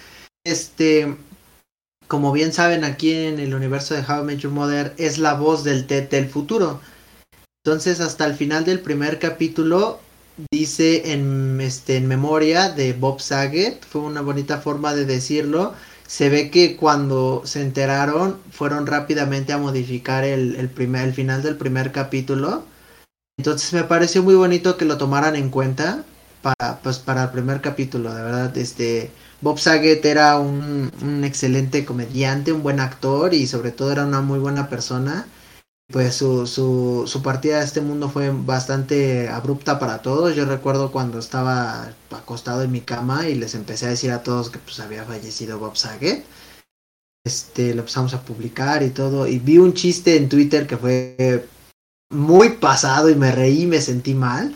Este, como bien saben, aquí en el universo de How I Met Your Mother es la voz del Ted del futuro. Entonces, hasta el final del primer capítulo, dice en, este, en memoria de Bob Saget, fue una bonita forma de decirlo. Se ve que cuando se enteraron, fueron rápidamente a modificar el, el, primer, el final del primer capítulo. Entonces me pareció muy bonito que lo tomaran en cuenta para, pues, para el primer capítulo, de verdad, este, Bob Saget era un, un, excelente comediante, un buen actor y sobre todo era una muy buena persona. Pues su, su, su partida de este mundo fue bastante abrupta para todos. Yo recuerdo cuando estaba acostado en mi cama y les empecé a decir a todos que pues había fallecido Bob Saget. Este, lo empezamos a publicar y todo. Y vi un chiste en Twitter que fue muy pasado y me reí me sentí mal.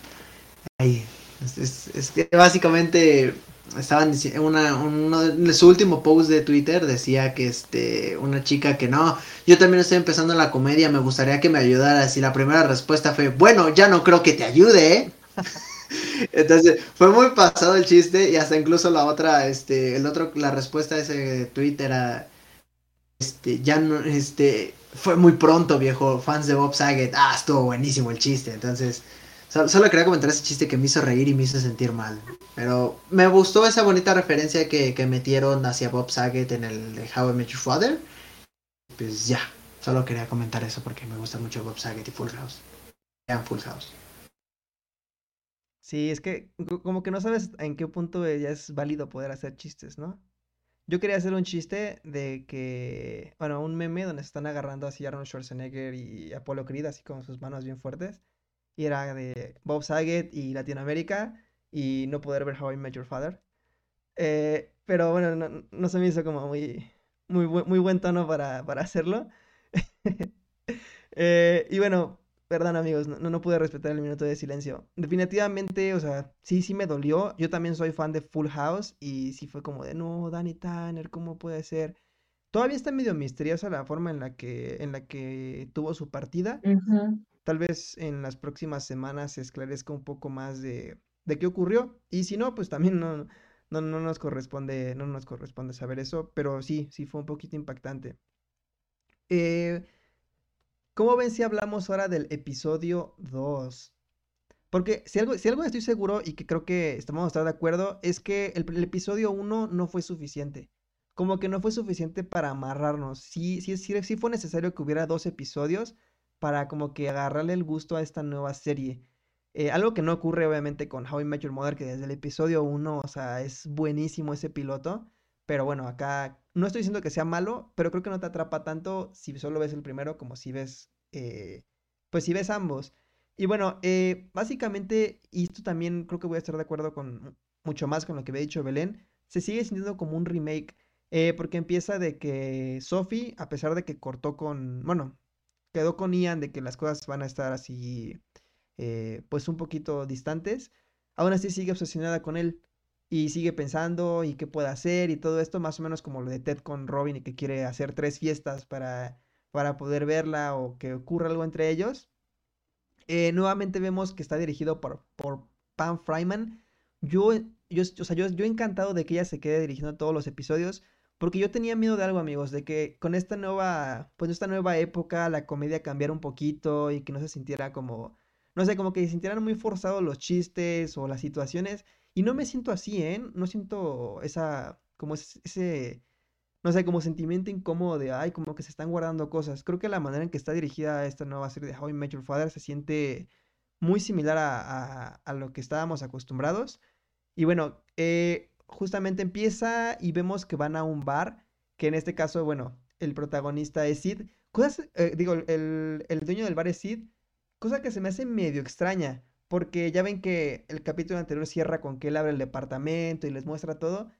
Ay, es, que básicamente estaban una, su último post de Twitter decía que este una chica que no yo también estoy empezando la comedia me gustaría que me ayudaras y la primera respuesta fue bueno ya no creo que te ayude ¿eh? [laughs] entonces fue muy pasado el chiste y hasta incluso la otra este el otro la respuesta de ese tweet era este ya no este fue muy pronto viejo fans de Bob Saget. Ah estuvo buenísimo el chiste. Entonces Solo, quería comentar ese chiste que me hizo reír y me hizo sentir mal. Pero me gustó esa bonita referencia que, metieron hacia Bob Saget en el de How I Met Your Father. Pues ya, solo quería comentar eso porque me gusta mucho Bob Saget y Full House. Vean Full House. Sí, es que como que no sabes en qué punto ya es válido poder hacer chistes, ¿no? yo quería hacer un chiste de que, bueno, un meme donde se están agarrando así Arnold Schwarzenegger y Apolo Creed, así con sus manos bien fuertes. Y era de Bob Saget y Latinoamérica y no poder ver How I Met Your Father. Eh, pero bueno, no, se me hizo como muy, muy, muy buen tono para, para hacerlo. [laughs] Eh, y bueno, perdón amigos, no, no pude respetar el minuto de silencio. Definitivamente, o sea, sí, sí me dolió. Yo también soy fan de Full House y sí fue como de, no, Danny Tanner, ¿cómo puede ser? Todavía está medio misteriosa la forma en la que, en la que tuvo su partida. Tal vez en las próximas semanas se esclarezca un poco más de, de qué ocurrió. Y si no, pues también no, no, no nos corresponde, no nos corresponde saber eso. Pero sí, sí fue un poquito impactante. Eh, ¿Cómo ven si hablamos ahora del episodio 2? Porque si algo, si algo estoy seguro y que creo que estamos a estar de acuerdo, es que el, episodio 1 no fue suficiente. Como que no fue suficiente para amarrarnos. Sí, sí, sí, sí fue necesario que hubiera dos episodios para como que agarrarle el gusto a esta nueva serie. Eh, algo que no ocurre obviamente con How I Met Your Mother, que desde el episodio 1, o sea, es buenísimo ese piloto. Pero bueno, acá no estoy diciendo que sea malo, pero creo que no te atrapa tanto si solo ves el primero como si ves, eh, pues si ves ambos. Y bueno, eh, básicamente, y esto también creo que voy a estar de acuerdo con mucho más con lo que había dicho Belén, se sigue sintiendo como un remake, porque empieza de que Sophie, a pesar de que cortó con, bueno, quedó con Ian de que las cosas van a estar así, pues un poquito distantes, aún así sigue obsesionada con él y sigue pensando y qué puede hacer y todo esto, más o menos como lo de Ted con Robin y que quiere hacer tres fiestas para, para poder verla o que ocurra algo entre ellos. Eh, nuevamente vemos que está dirigido por, por Pam Fryman. Yo, yo, o sea, yo, yo encantado de que ella se quede dirigiendo todos los episodios. Porque yo tenía miedo de algo, amigos, de que con esta nueva, pues esta nueva época, la comedia cambiara un poquito y que no se sintiera como, no sé, como que se sintieran muy forzados los chistes o las situaciones. Y no me siento así, ¿eh? No siento esa, como ese, no sé, como sentimiento incómodo de, ay, como que se están guardando cosas. Creo que la manera en que está dirigida esta nueva serie de How I Met Your Father se siente muy similar a, lo que estábamos acostumbrados. Y bueno, eh, justamente empieza y vemos que van a un bar, que en este caso, bueno, el protagonista es Sid. Cosas, eh, digo, el, el dueño del bar es Sid, cosa que se me hace medio extraña. Porque ya ven que el capítulo anterior cierra con que él abre el departamento y les muestra todo.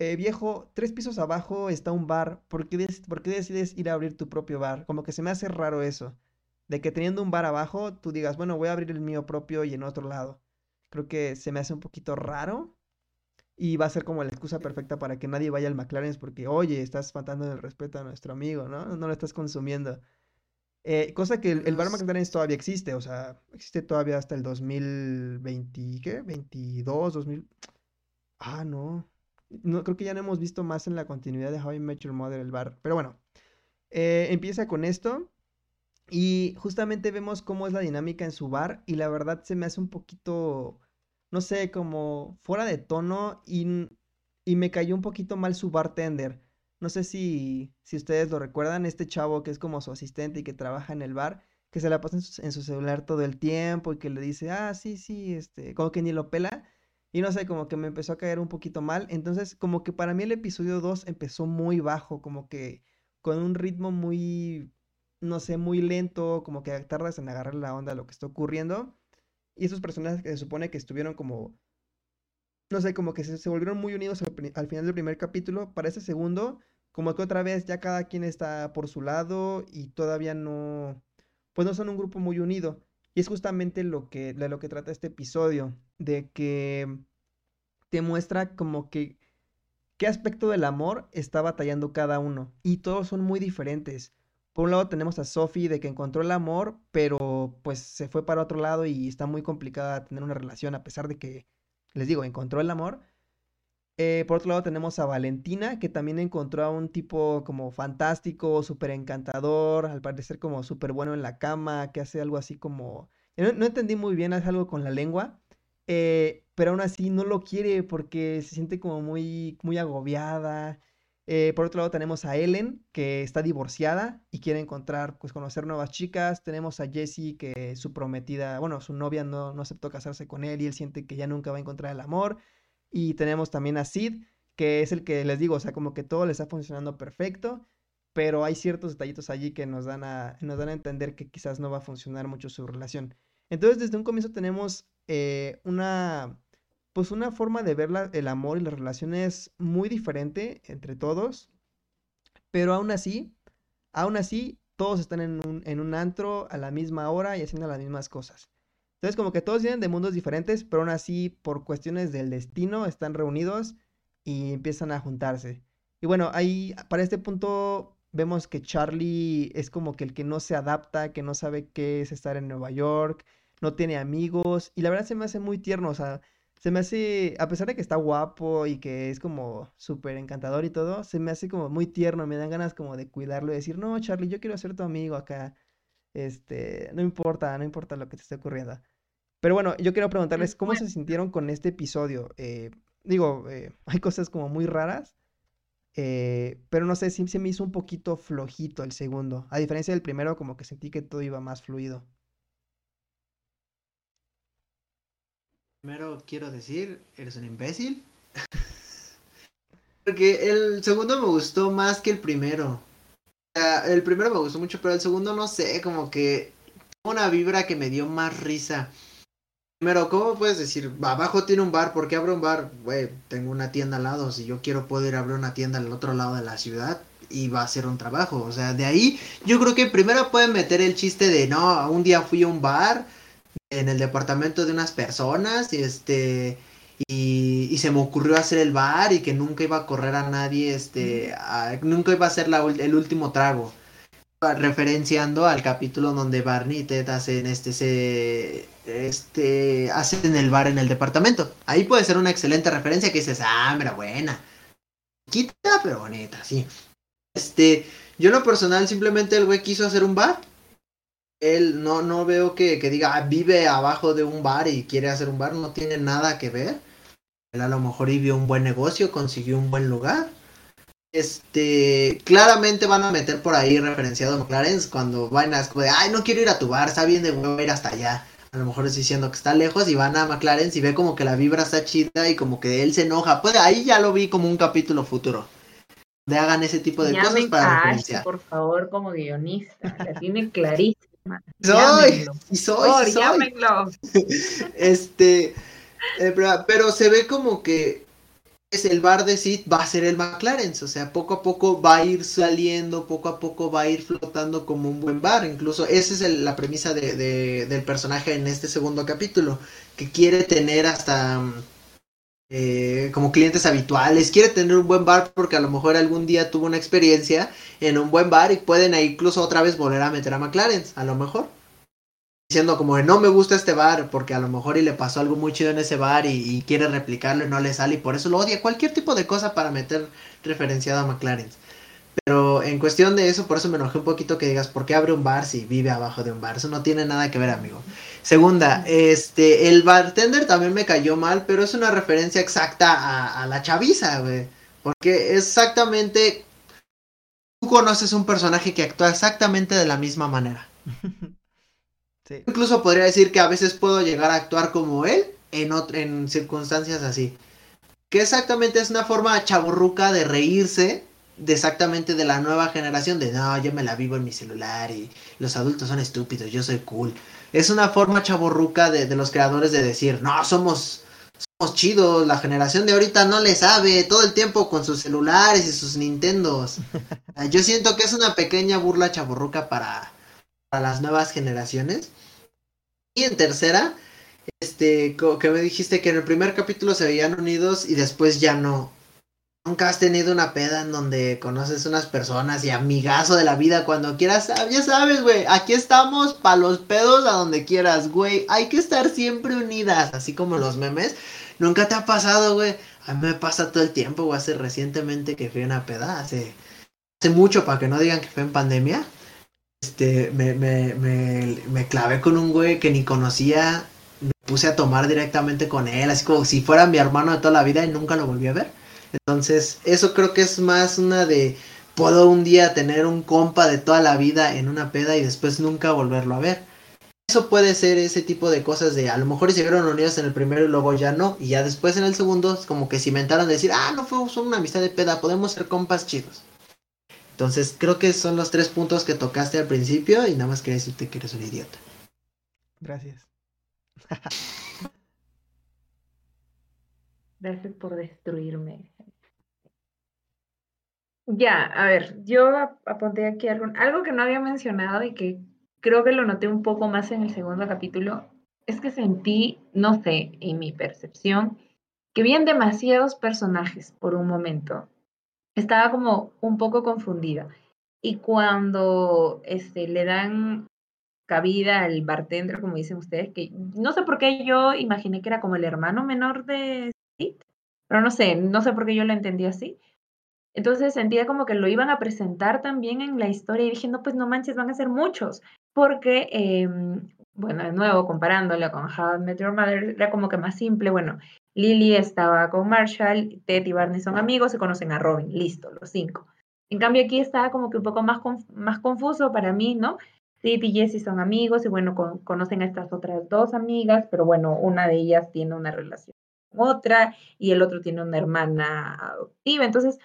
Eh, viejo, tres pisos abajo está un bar. ¿Por qué, decides ir a abrir tu propio bar? Como que se me hace raro eso. De que teniendo un bar abajo, tú digas, bueno, voy a abrir el mío propio y en otro lado. Creo que se me hace un poquito raro. Y va a ser como la excusa perfecta para que nadie vaya al McLaren porque, oye, estás faltando el respeto a nuestro amigo, ¿no? No lo estás consumiendo. Eh, cosa que el, el bar McLaren todavía existe, o sea, existe todavía hasta el 2020, ¿qué? 22, 2000. Ah, no. No, creo que ya no hemos visto más en la continuidad de How I Met Your Mother el bar. Pero bueno, eh, empieza con esto. Y justamente vemos cómo es la dinámica en su bar. Y la verdad se me hace un poquito, no sé, como fuera de tono. Y, y me cayó un poquito mal su bartender. No sé si, si ustedes lo recuerdan, este chavo que es como su asistente y que trabaja en el bar, que se la pasa en su, celular todo el tiempo y que le dice, ah, sí, sí, este, como que ni lo pela. Y no sé, como que me empezó a caer un poquito mal. Entonces, como que para mí el episodio 2 empezó muy bajo, como que con un ritmo muy, no sé, muy lento, como que tardas en agarrar la onda de lo que está ocurriendo. Y esos personajes que se supone que estuvieron como no sé, como que se, volvieron muy unidos al, final del primer capítulo. Para ese segundo, como que otra vez ya cada quien está por su lado y todavía no, pues no son un grupo muy unido. Y es justamente lo que, de lo que trata este episodio, de que te muestra como que qué aspecto del amor está batallando cada uno. Y todos son muy diferentes. Por un lado tenemos a Sophie de que encontró el amor, pero pues se fue para otro lado y está muy complicada tener una relación a pesar de que les digo, encontró el amor. Eh, por otro lado tenemos a Valentina, que también encontró a un tipo como fantástico, súper encantador, al parecer como súper bueno en la cama, que hace algo así como... No, entendí muy bien, hace algo con la lengua, eh, pero aún así no lo quiere porque se siente como muy, muy agobiada. Eh, por otro lado tenemos a Ellen, que está divorciada y quiere encontrar, pues conocer nuevas chicas. Tenemos a Jessie, que su prometida, bueno, su novia no, no aceptó casarse con él y él siente que ya nunca va a encontrar el amor. Y tenemos también a Sid, que es el que les digo, o sea, como que todo le está funcionando perfecto, pero hay ciertos detallitos allí que nos dan a, nos dan a entender que quizás no va a funcionar mucho su relación. Entonces, desde un comienzo tenemos eh, una, pues una forma de ver el amor y las relaciones muy diferente entre todos, pero aún así, aún así, todos están en un, en un antro a la misma hora y haciendo las mismas cosas. Entonces, como que todos vienen de mundos diferentes, pero aún así, por cuestiones del destino, están reunidos y empiezan a juntarse. Y bueno, ahí, para este punto, vemos que Charlie es como que el que no se adapta, que no sabe qué es estar en Nueva York, no tiene amigos, y la verdad se me hace muy tierno, o sea, se me hace, a pesar de que está guapo y que es como súper encantador y todo, se me hace como muy tierno, me dan ganas como de cuidarlo y decir, no, Charlie, yo quiero ser tu amigo acá, este, no importa, no importa lo que te esté ocurriendo. Pero bueno, yo quiero preguntarles cómo se sintieron con este episodio. Eh, digo, eh, [laughs] hay cosas como muy raras, eh, pero no sé, sí se me hizo un poquito flojito el segundo. A diferencia del primero, como que sentí que todo iba más fluido. Primero quiero decir, eres un imbécil. [laughs] Porque el segundo me gustó más que el primero. el primero me gustó mucho, pero el segundo no sé, como que una vibra que me dio más risa. Primero, ¿cómo puedes decir, abajo tiene un bar, ¿por qué abro un bar? Güey, tengo una tienda al lado, si yo quiero poder abrir una tienda al otro lado de la ciudad y va a ser un trabajo. O sea, de ahí yo creo que primero pueden meter el chiste de, no, un día fui a un bar en el departamento de unas personas y este... Y, se me ocurrió hacer el bar y que nunca iba a correr a nadie, este, nunca iba a ser el último trago referenciando al capítulo donde Barney y Ted hacen este se este hacen el bar en el departamento. Ahí puede ser una excelente referencia que dices, ah, mira, buena. Quita, pero bonita, sí. Este, yo en lo personal simplemente el güey quiso hacer un bar. Él no, no veo que, que diga, ah, vive abajo de un bar y quiere hacer un bar, no tiene nada que ver. Él a lo mejor y vio un buen negocio, consiguió un buen lugar este, claramente van a meter por ahí referenciado a McLaren cuando van a, ay, no quiero ir a tu bar, está bien de a ir hasta allá. A lo mejor es diciendo que está lejos y van a McLaren y ve como que la vibra está chida y como que él se enoja. Pues ahí ya lo vi como un capítulo futuro. De hagan ese tipo de cosas para referenciar. por favor, como guionista, la tiene clarísima. Soy, y soy, soy. [laughs] este, eh, pero se ve como que es el bar de Sid va a ser el McLaren, o sea, poco a poco va a ir saliendo, poco a poco va a ir flotando como un buen bar, incluso esa es la premisa de, del personaje en este segundo capítulo, que quiere tener hasta eh, como clientes habituales, quiere tener un buen bar porque a lo mejor algún día tuvo una experiencia en un buen bar y pueden incluso otra vez volver a meter a McLaren, a lo mejor diciendo como que no me gusta este bar porque a lo mejor y le pasó algo muy chido en ese bar y, quiere replicarlo y no le sale y por eso lo odia. Cualquier tipo de cosa para meter referenciado a McLaren. Pero en cuestión de eso, por eso me enojé un poquito que digas, ¿por qué abre un bar si vive abajo de un bar? Eso no tiene nada que ver, amigo. Segunda, este, el bartender también me cayó mal, pero es una referencia exacta a, a la chaviza, güey. Porque exactamente, tú conoces un personaje que actúa exactamente de la misma manera. [laughs] Incluso podría decir que a veces puedo llegar a actuar como él en, en circunstancias así. Que exactamente es una forma chaburruca de reírse de exactamente de la nueva generación de no, yo me la vivo en mi celular y los adultos son estúpidos, yo soy cool. Es una forma chaburruca de, de los creadores de decir, no, somos, somos chidos, la generación de ahorita no le sabe, todo el tiempo con sus celulares y sus Nintendos. [laughs] yo siento que es una pequeña burla chaburruca para, para las nuevas generaciones. Y en tercera, este, que me dijiste que en el primer capítulo se veían unidos y después ya no. Nunca has tenido una peda en donde conoces unas personas y amigazo de la vida cuando quieras. Ah, ya sabes, güey, aquí estamos para los pedos a donde quieras, güey. Hay que estar siempre unidas, así como los memes. Nunca te ha pasado, güey. A mí me pasa todo el tiempo, güey. Hace recientemente que fui a una peda, hace, hace mucho para que no digan que fue en pandemia este, me, me, me, me clavé con un güey que ni conocía, me puse a tomar directamente con él, así como si fuera mi hermano de toda la vida y nunca lo volví a ver. Entonces, eso creo que es más una de, puedo un día tener un compa de toda la vida en una peda y después nunca volverlo a ver. eso puede ser ese tipo de cosas de a lo mejor se vieron unidos en el primero y luego ya no, y ya después en el segundo como que cimentaron de decir, ah, no fue una amistad de peda, podemos ser compas chidos. Entonces creo que son los tres puntos que tocaste al principio y nada más quería decirte que eres un idiota. Gracias. [laughs] Gracias por destruirme. Ya, a ver, yo apunté aquí algo, algo que no había mencionado y que creo que lo noté un poco más en el segundo capítulo, es que sentí, no sé, en mi percepción, que habían demasiados personajes por un momento. Estaba como un poco confundida. Y cuando este, le dan cabida al bartender, como dicen ustedes, que no sé por qué yo imaginé que era como el hermano menor de pero no sé, no sé por qué yo lo entendí así. Entonces sentía como que lo iban a presentar también en la historia y dije, no, pues no manches, van a ser muchos porque, em, bueno, de nuevo, comparándolo con How I Met Your Mother, era como que más simple, bueno, Lily estaba con Marshall, Ted y Barney son amigos, se conocen a Robin, listo, los cinco. En cambio aquí estaba como que un poco más, más confuso para mí, ¿no? Sid y Jessie son amigos y bueno, conocen a estas otras dos amigas, pero bueno, una de ellas tiene una relación otra y el otro tiene una hermana adoptiva. Entonces,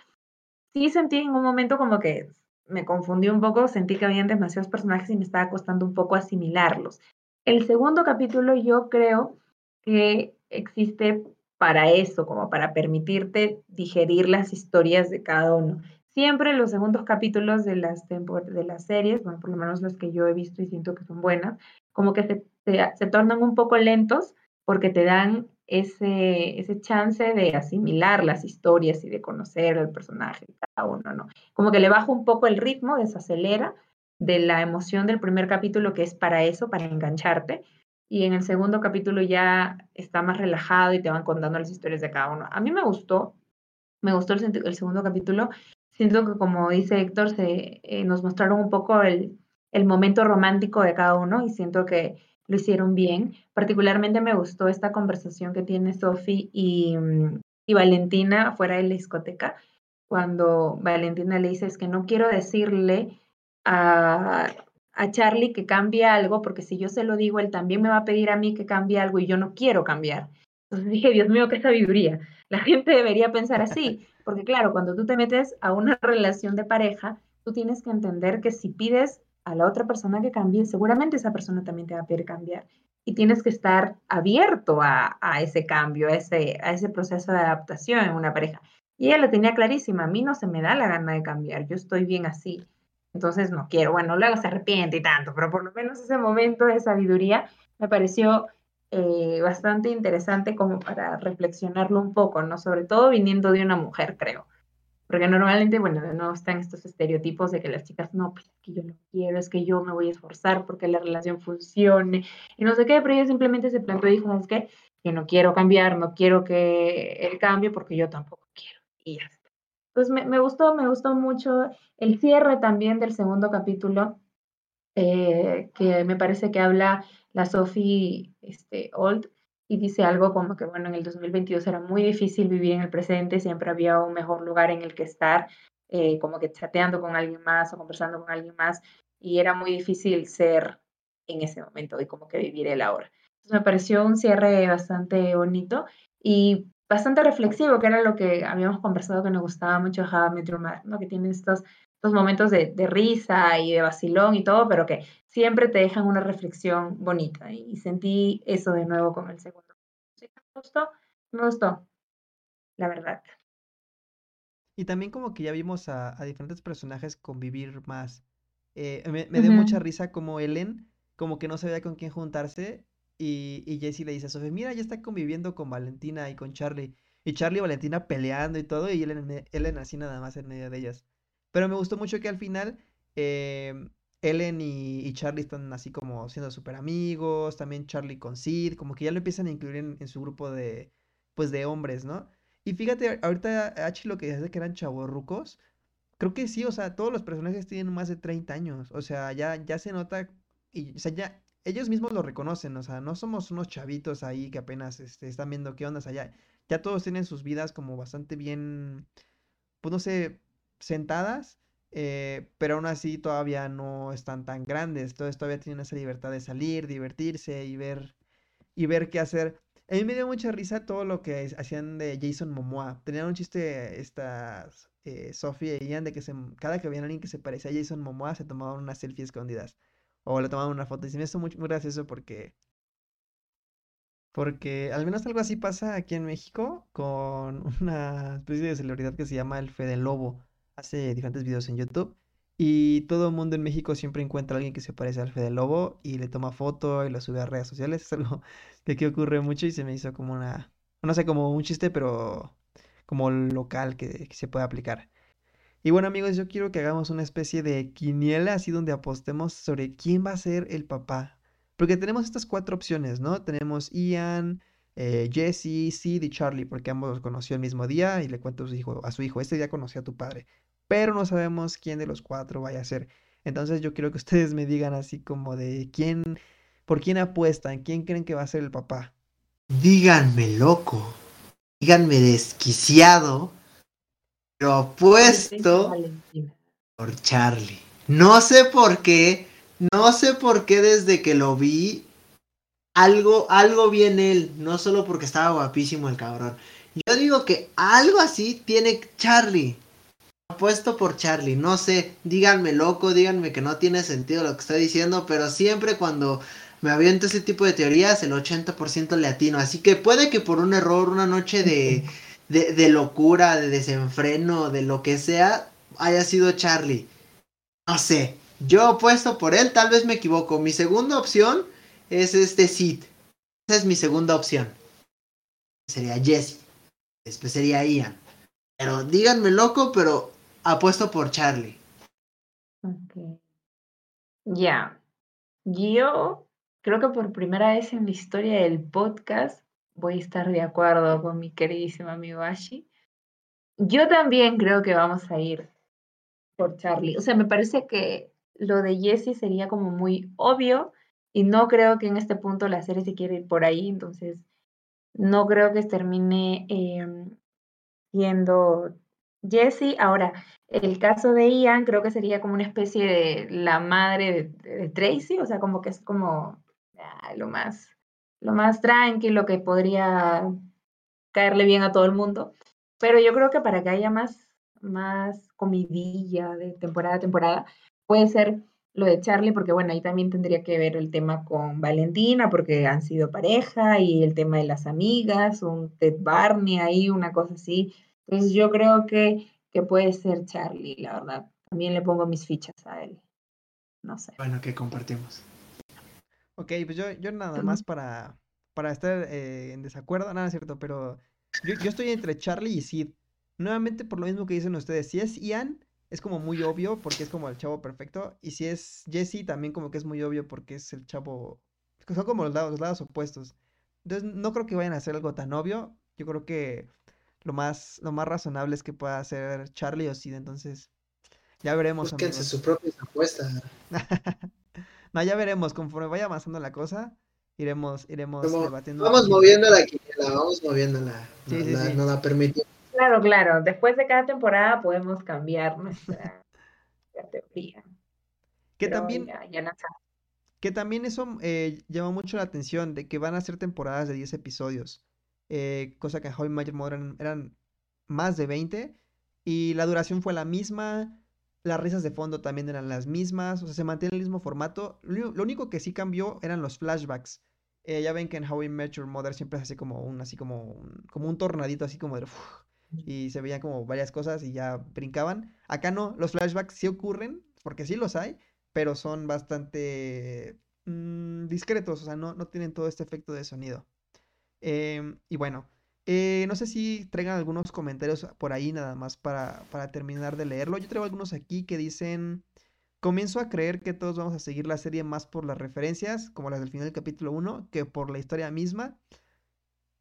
sí sentí en un momento como que me confundí un poco, sentí que habían demasiados personajes y me estaba costando un poco asimilarlos. El segundo capítulo yo creo que existe para eso, como para permitirte digerir las historias de cada uno. Siempre los segundos capítulos de las, de las series, bueno, por lo menos los que yo he visto y siento que son buenas, como que se, se tornan un poco lentos porque te dan ese, ese chance de asimilar las historias y de conocer el personaje cada uno, ¿no? Como que le baja un poco el ritmo, desacelera de la emoción del primer capítulo que es para eso, para engancharte, y en el segundo capítulo ya está más relajado y te van contando las historias de cada uno. A mí me gustó, me gustó el, el segundo capítulo, siento que como dice Héctor, se, eh, nos mostraron un poco el, el momento romántico de cada uno y siento que lo hicieron bien. Particularmente me gustó esta conversación que tiene Sophie y, mm, y Valentina fuera de la discoteca, cuando Valentina le dice es que no quiero decirle a, a Charlie que cambie algo, porque si yo se lo digo, él también me va a pedir a mí que cambie algo y yo no quiero cambiar. Entonces dije, Dios mío, qué sabiduría. La gente debería pensar así, porque claro, cuando tú te metes a una [laughs] relación de pareja, tú tienes que entender que si pides a la otra persona que cambie, seguramente esa persona también te va a pedir cambiar. Y tienes que estar abierto a, ese cambio, a ese, a ese proceso de adaptación en una pareja. Y ella lo tenía clarísima, a mí no se me da la gana de cambiar, yo estoy bien así. Entonces no quiero, bueno, luego se arrepiente y tanto, pero por lo menos ese momento de sabiduría me pareció eh, bastante interesante como para reflexionarlo un poco, ¿no? Sobre todo viniendo de una mujer, creo. Porque normalmente, bueno, nuevo están estos estereotipos de que las chicas, no, pues es que yo no quiero, es que yo me voy a esforzar porque la relación funcione, y no sé qué, pero ella simplemente se planteó y dijo, ¿sabes qué? Yo no quiero cambiar, no quiero que él cambie porque yo tampoco quiero. Y ya está. Pues me, me gustó, me gustó mucho el cierre también del segundo capítulo, eh, que me parece que habla la Sophie este, Old y dice algo como que, bueno, en el 2022 era muy difícil vivir en el presente, siempre había un mejor lugar en el que estar, eh, como que chateando con alguien más o conversando con alguien más, y era muy difícil ser en ese momento y como que vivir el ahora. Entonces me pareció un cierre bastante bonito y bastante reflexivo, que era lo que habíamos conversado que nos gustaba mucho How Metro ¿no? que tiene estos, estos momentos de, de, risa y de vacilón y todo, pero que siempre te dejan una reflexión bonita y sentí eso de nuevo con el segundo. me gustó, me gustó, la verdad. Y también como que ya vimos a, diferentes personajes convivir más. Eh, me, dio mucha risa como Ellen, como que no sabía con quién juntarse y, y Jessie le dice a Sofía, mira, ya está conviviendo con Valentina y con Charlie. Y Charlie y Valentina peleando y todo, y Ellen, Ellen así nada más en medio de ellas. Pero me gustó mucho que al final eh, Ellen y, Charlie están así como siendo súper amigos, también Charlie con Sid, como que ya lo empiezan a incluir en, su grupo de, pues, de hombres, ¿no? Y fíjate, ahorita H lo que dice que eran chavorrucos, creo que sí, o sea, todos los personajes tienen más de 30 años, o sea, ya, ya se nota, y, o sea, ya ellos mismos lo reconocen, o sea, no somos unos chavitos ahí que apenas este, están viendo qué onda, o sea, ya, ya todos tienen sus vidas como bastante bien, pues no sé, sentadas eh, pero aún así todavía no están tan grandes, entonces todavía tienen esa libertad de salir, divertirse y ver, y ver qué hacer. A mí me dio mucha risa todo lo que hacían de Jason Momoa. Tenían un chiste estas eh, Sofía y Ian de que se, cada que veían a alguien que se parecía a Jason Momoa se tomaban unas selfies escondidas. O le tomaban una foto. Y se me hizo muy, muy gracioso porque porque al menos algo así pasa aquí en México con [laughs] una especie de celebridad que se llama el Fede Lobo. Hace diferentes videos en YouTube. Y todo el mundo en México siempre encuentra a alguien que se parece al Fede Lobo y le toma foto y lo sube a redes sociales. Es algo [laughs] que aquí ocurre mucho y se me hizo como una, no sé, como un chiste, pero como local que, se puede aplicar. Y bueno amigos, yo quiero que hagamos una especie de quiniela así donde apostemos sobre quién va a ser el papá porque tenemos estas cuatro opciones, ¿no? Tenemos Ian, eh, Jesse, Sid y Charlie, porque ambos los conoció el mismo día y le cuento a su hijo, a su hijo, este día conoció a tu padre, pero no sabemos quién de los cuatro vaya a ser. Entonces yo quiero que ustedes me digan así como de quién, por quién apuestan, quién creen que va a ser el papá. Díganme loco, díganme desquiciado, pero apuesto por Charlie. No sé por qué, no sé por qué desde que lo vi, algo, algo vi en él, no solo porque estaba guapísimo el cabrón. Yo digo que algo así tiene Charlie. Apuesto por Charlie, no sé, díganme loco, díganme que no tiene sentido lo que estoy diciendo, pero siempre cuando me aviento ese tipo de teorías, el 80% le atino. Así que puede que por un error, una noche de, de, locura, de desenfreno, de lo que sea, haya sido Charlie. No sé, yo apuesto por él, tal vez me equivoco. Mi segunda opción es este Sid. Esa es mi segunda opción. Sería Jesse. Después sería Ian. Pero díganme loco, pero apuesto por Charlie. Ok. Ya. Yo creo que por primera vez en la historia del podcast voy a estar de acuerdo con mi queridísimo amigo Ashi. Yo también creo que vamos a ir por Charlie. O sea, me parece que lo de Jessie sería como muy obvio y no creo que en este punto la serie se quiera ir por ahí, entonces no creo que termine eh, siendo Jessie. Ahora, el caso de Ian creo que sería como una especie de la madre de, Tracy, o sea, como que es como lo más lo más tranquilo que podría caerle bien a todo el mundo. Pero yo creo que para que haya más, más comidilla de temporada a temporada, Puede ser lo de Charlie, porque bueno, ahí también tendría que ver el tema con Valentina, porque han sido pareja, y el tema de las amigas, un Ted Barney ahí, una cosa así. Entonces yo creo que, que puede ser Charlie, la verdad. También le pongo mis fichas a él. No sé. Bueno, que compartimos. Ok, pues yo, yo nada más para, para estar eh, en desacuerdo, nada es cierto, pero yo, yo estoy entre Charlie y Sid. Nuevamente por lo mismo que dicen ustedes, si es Ian, es como muy obvio porque es como el chavo perfecto. Y si es Jesse, también como que es muy obvio porque es el chavo. Son como los lados, los lados opuestos. Entonces, no creo que vayan a hacer algo tan obvio. Yo creo que lo más, lo más razonable es que pueda hacer Charlie o Sid. Entonces, ya veremos. Búsquense su propia apuesta. [laughs] no, ya veremos. Conforme vaya avanzando la cosa, iremos, iremos debatiendo. Vamos moviendo la quiniela, vamos moviéndola. Sí, sí, sí. No la permitimos. Claro, claro. Después de cada temporada podemos cambiar nuestra [laughs] teoría. Que también, que también eso eh, llama mucho la atención, de que van a ser temporadas de 10 episodios. Eh, cosa que en I Met Mother eran más de 20. Y la duración fue la misma. Las risas de fondo también eran las mismas. O sea, se mantiene el mismo formato. Lo, único que sí cambió eran los flashbacks. Eh, ya ven que en How I Met Your Mother siempre es así como un, así como un, como un tornadito, así como de y se veían como varias cosas y ya brincaban. Acá no, los flashbacks sí ocurren, porque sí los hay, pero son bastante mm, discretos, o sea, no, no, tienen todo este efecto de sonido. Em, y bueno, eh, no sé si traigan algunos comentarios por ahí nada más para, para terminar de leerlo. Yo traigo algunos aquí que dicen... Comienzo a creer que todos vamos a seguir la serie más por las referencias, como las del final del capítulo 1, que por la historia misma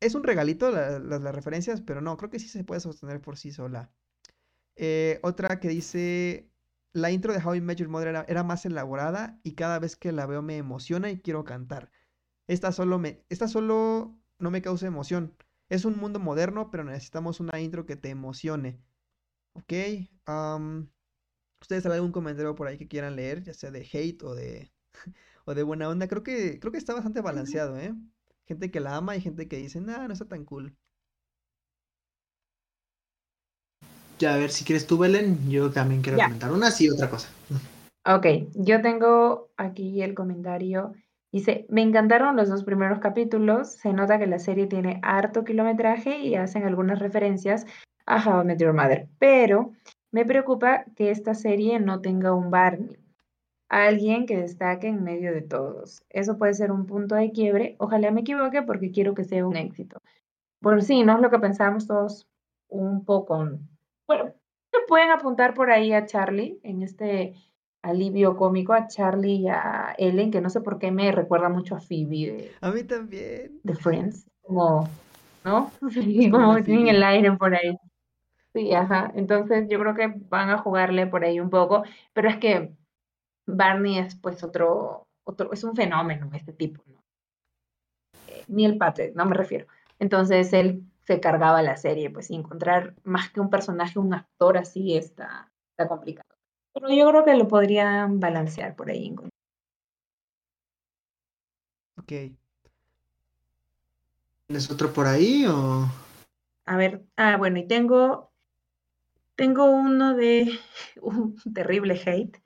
es un regalito las referencias, pero no, creo que sí se puede sostener por sí sola. Eh, otra que dice, la intro de How I Met Your Mother era, más elaborada y cada vez que la veo me emociona y quiero cantar. Esta solo, me, esta solo no me causa emoción. Es un mundo moderno, pero necesitamos una intro que te emocione. Ok. ustedes hay algún comentario por ahí que quieran leer, ya sea de hate o de, [laughs] o de buena onda. Creo que, creo que está bastante balanceado, ¿eh? Gente que la ama y gente que dice, nah, no está tan cool. Ya, a ver, si quieres tú, Belén, yo también quiero comentar una, sí, otra cosa. Ok, yo tengo aquí el comentario. Dice, me encantaron los dos primeros capítulos. Se nota que la serie tiene harto kilometraje y hacen algunas referencias a How I Met Your Mother. Pero me preocupa que esta serie no tenga un Barney, alguien que destaque en medio de todos. Eso puede ser un punto de quiebre. Ojalá me equivoque porque quiero que sea un éxito. Por sí, no es lo que pensábamos todos un poco. Bueno, [laughs] pueden apuntar por ahí a Charlie en este alivio cómico a Charlie y a Ellen, que no sé por qué me recuerda mucho a Phoebe de, a mí también. de Friends, como, ¿no? [laughs] como que tienen el aire por ahí. Sí, ajá. Entonces yo creo que van a jugarle por ahí un poco, pero es que Barney es pues otro, otro, es un fenómeno este tipo, ¿no? Eh, Neil Patrick, no me refiero. Entonces él se cargaba la serie, pues y encontrar más que un personaje, un actor así está, está complicado. Pero yo creo que lo podrían balancear por ahí. Ok. ¿Tienes otro por ahí o...? A ver, ah, bueno, y tengo tengo uno de [laughs] un terrible hate.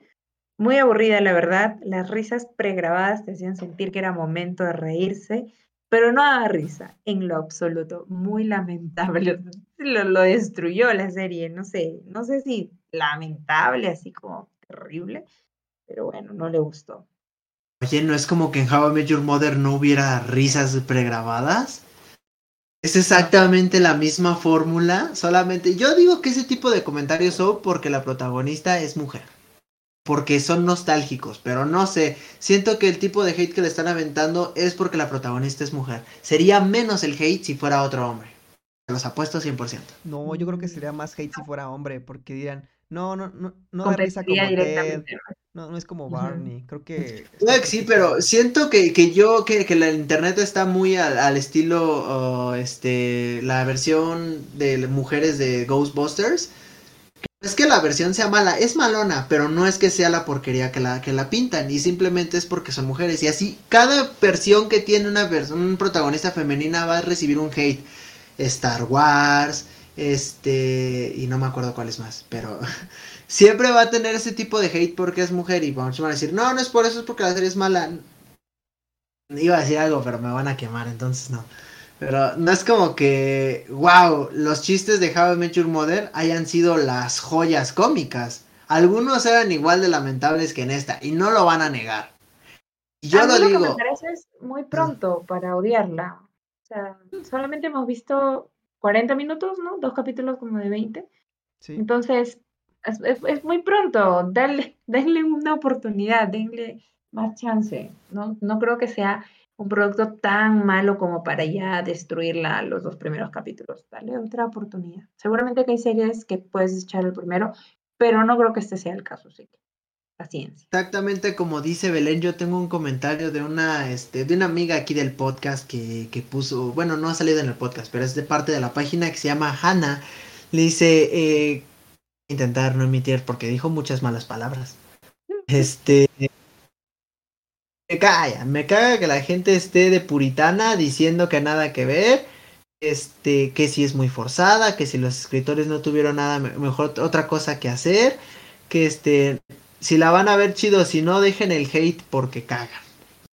Muy aburrida, la verdad. Las risas pregrabadas te hacían sentir que era momento de reírse, pero no daba risa en lo absoluto. Muy lamentable. [laughs] Lo, lo destruyó la serie. No sé, no sé si lamentable, así como terrible, pero bueno, no le gustó. Oye, ¿no es como que en How I Met Your Mother no hubiera risas pregrabadas? Es exactamente la misma fórmula, solamente yo digo que ese tipo de comentarios son porque la protagonista es mujer. Porque son nostálgicos, pero no sé, siento que el tipo de hate que le están aventando es porque la protagonista es mujer. Sería menos el hate si fuera otro hombre. Los apuesto 100%. No, yo creo que sería más hate si fuera hombre, porque dirían, no, no, no, no da risa como Ted. No, no es como Barney. Creo que. [laughs] sí, pero siento que, que yo, que, que la internet está muy al, estilo, uh, este, la versión de mujeres de Ghostbusters. Es que la versión sea mala, es malona, pero no es que sea la porquería que la, que la pintan, y simplemente es porque son mujeres. Y así, cada versión que tiene una un protagonista femenina va a recibir un hate. Star Wars, este, y no me acuerdo cuál es más, pero [laughs] siempre va a tener ese tipo de hate porque es mujer y vamos a decir, no, no es por eso, es porque la serie es mala. Iba a decir algo, pero me van a quemar, entonces no. Pero no es como que, wow, los chistes de How I Met Your Mother hayan sido las joyas cómicas. Algunos eran igual de lamentables que en esta y no lo van a negar. Yo lo, digo. me parece es muy pronto para odiarla. O sea, solamente hemos visto 40 minutos, ¿no? Dos capítulos como de 20. Sí. Entonces, es, muy pronto, denle, [laughs] denle una oportunidad, denle más chance. No, no creo que sea un producto tan malo como para ya destruirla los dos primeros capítulos. Dale otra oportunidad. Seguramente que hay series que puedes echar el primero, pero no creo que este sea el caso, sí. Paciencia. Exactamente como dice Belén, yo tengo un comentario de una, este, de una amiga aquí del podcast que, que puso, bueno, no ha salido en el podcast, pero es de parte de la página que se llama Hannah. Le dice, eh, intentar no emitir porque dijo muchas malas palabras. [laughs] Este. Me caga, me caga que la gente esté de puritana diciendo que nada que ver. Este, que si es muy forzada, que si los escritores no tuvieron nada mejor otra cosa que hacer, que este, si la van a ver chido, si no dejen el hate porque cagan.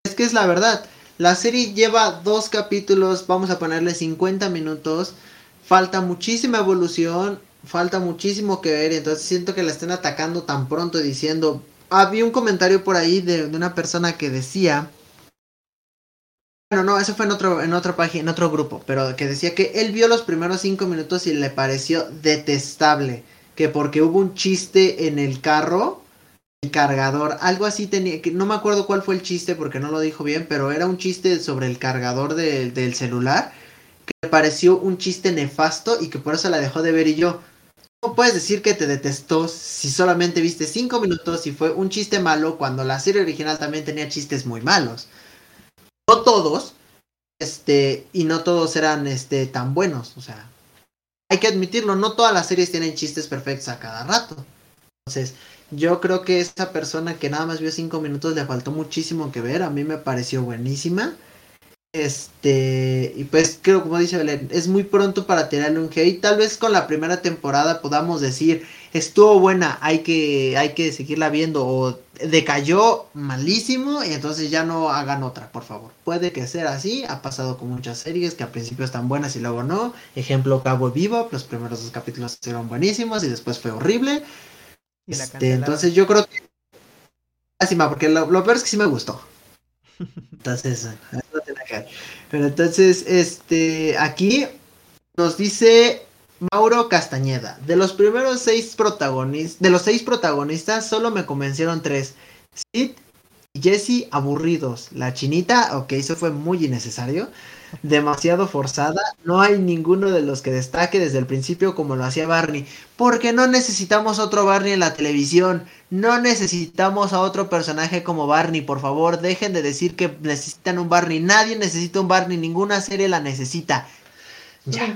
Es que es la verdad, la serie lleva dos capítulos, vamos a ponerle 50 minutos, falta muchísima evolución, falta muchísimo que ver entonces siento que la estén atacando tan pronto diciendo, había un comentario por ahí de, una persona que decía, bueno, no, eso fue en otro, en otra página, en otro grupo, pero que decía que él vio los primeros cinco minutos y le pareció detestable, que porque hubo un chiste en el carro, cargador, algo así tenía, que no me acuerdo cuál fue el chiste porque no lo dijo bien, pero era un chiste sobre el cargador del celular, que le pareció un chiste nefasto y que por eso la dejó de ver y yo, ¿Cómo puedes decir que te detestó si solamente viste cinco minutos y fue un chiste malo cuando la serie original también tenía chistes muy malos? No todos, este, y no todos eran este tan buenos, o sea, hay que admitirlo, no todas las series tienen chistes perfectos a cada rato. Entonces, Yo creo que esa persona que nada más vio cinco minutos le faltó muchísimo que ver. A mí me pareció buenísima. Este, y pues creo, como dice Belén, es muy pronto para tirarle un hate. Tal vez con la primera temporada podamos decir, estuvo buena, hay que, hay que seguirla viendo. O decayó malísimo y entonces ya no hagan otra, por favor. Puede que sea así, ha pasado con muchas series que al principio están buenas y luego no. Ejemplo, Cabo Vivo, los primeros dos capítulos fueron buenísimos y después fue horrible. Este, entonces yo creo que... Lástima, porque lo, lo peor es que sí me gustó. [laughs] Entonces, pero entonces, este, aquí nos dice Mauro Castañeda, de los primeros seis protagonistas, de los seis protagonistas, solo me convencieron tres. Sid y Jesse aburridos. La chinita, ok, eso fue muy innecesario demasiado forzada. No hay ninguno de los que destaque desde el principio como lo hacía Barney. Porque no necesitamos otro Barney en la televisión. No necesitamos a otro personaje como Barney. Por favor, dejen de decir que necesitan un Barney. Nadie necesita un Barney. Ninguna serie la necesita. Ya,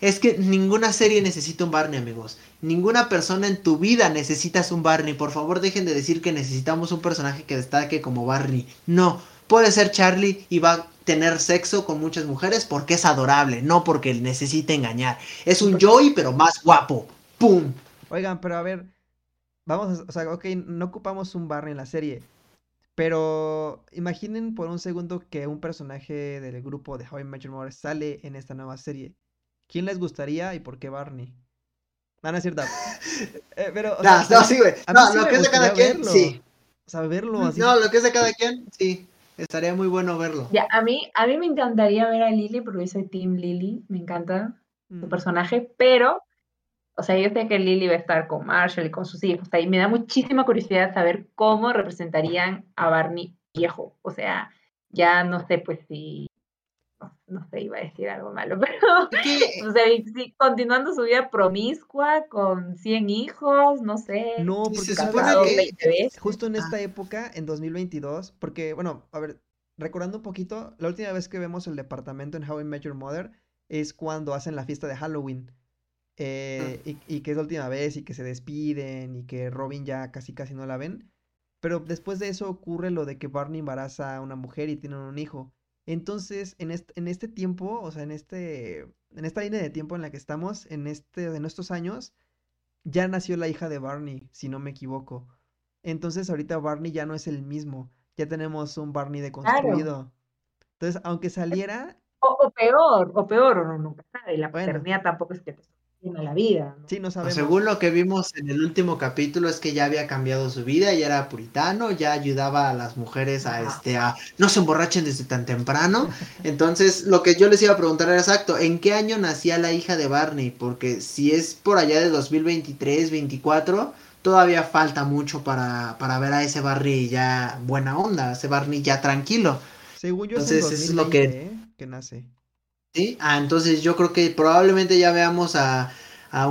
es que ninguna serie necesita un Barney, amigos. Ninguna persona en tu vida necesitas un Barney. Por favor, dejen de decir que necesitamos un personaje que destaque como Barney. No, Puede ser Charlie y va a tener sexo con muchas mujeres porque es adorable, no porque necesite engañar. Es un Joey, pero más guapo. ¡Pum! Oigan, pero a ver, vamos, a, o sea, ok, no ocupamos un Barney en la serie, pero imaginen por un segundo que un personaje del grupo de How I Met Your Mother sale en esta nueva serie. ¿Quién les gustaría y por qué Barney? No, no es cierto. Eh, pero, no, no, sí, güey. No, lo que es de cada quien, sí. O sea, verlo así. No, lo que es de cada quien, sí. Estaría muy bueno verlo. Ya, a mí, a mí me encantaría ver a Lily, porque yo soy Team Lily, me encanta su mm. personaje, pero, o sea, yo sé que Lily va a estar con Marshall y con sus hijos, y me da muchísima curiosidad saber cómo representarían a Barney viejo. O sea, ya no sé, pues si no, sé, iba a decir algo malo, [laughs] pero o sea, continuando su vida promiscua con 100 hijos, no sé. No, porque se supone que justo en esta ah. época, en 2022, porque, bueno, a ver, recordando un poquito, la última vez que vemos el departamento en How I Met Your Mother es cuando hacen la fiesta de Halloween. Eh, y, y, que es la última vez y que se despiden y que Robin ya casi casi no la ven. Pero después de eso ocurre lo de que Barney embaraza a una mujer y tienen un hijo. Entonces, en este, en este tiempo, o sea, en este, en esta línea de tiempo en la que estamos, en este, de nuestros años, ya nació la hija de Barney, si no me equivoco. Entonces, ahorita Barney ya no es el mismo. Ya tenemos un Barney deconstruido. Entonces, aunque saliera. O, peor, o peor, o no, nunca sabe. La paternidad tampoco es que te la vida. Sí, no sabemos. Según lo que vimos en el último capítulo es que ya había cambiado su vida, ya era puritano, ya ayudaba a las mujeres a este a no se emborrachen desde tan temprano. Entonces, lo que yo les iba a preguntar era exacto, ¿en qué año nacía la hija de Barney? Porque si es por allá de 2023, 24, todavía falta mucho para, para ver a ese Barney ya buena onda, ese Barney ya tranquilo. Según yo Entonces, es, lo que ¿eh? que nace. ¿Sí? Ah, entonces yo creo que probablemente ya veamos a,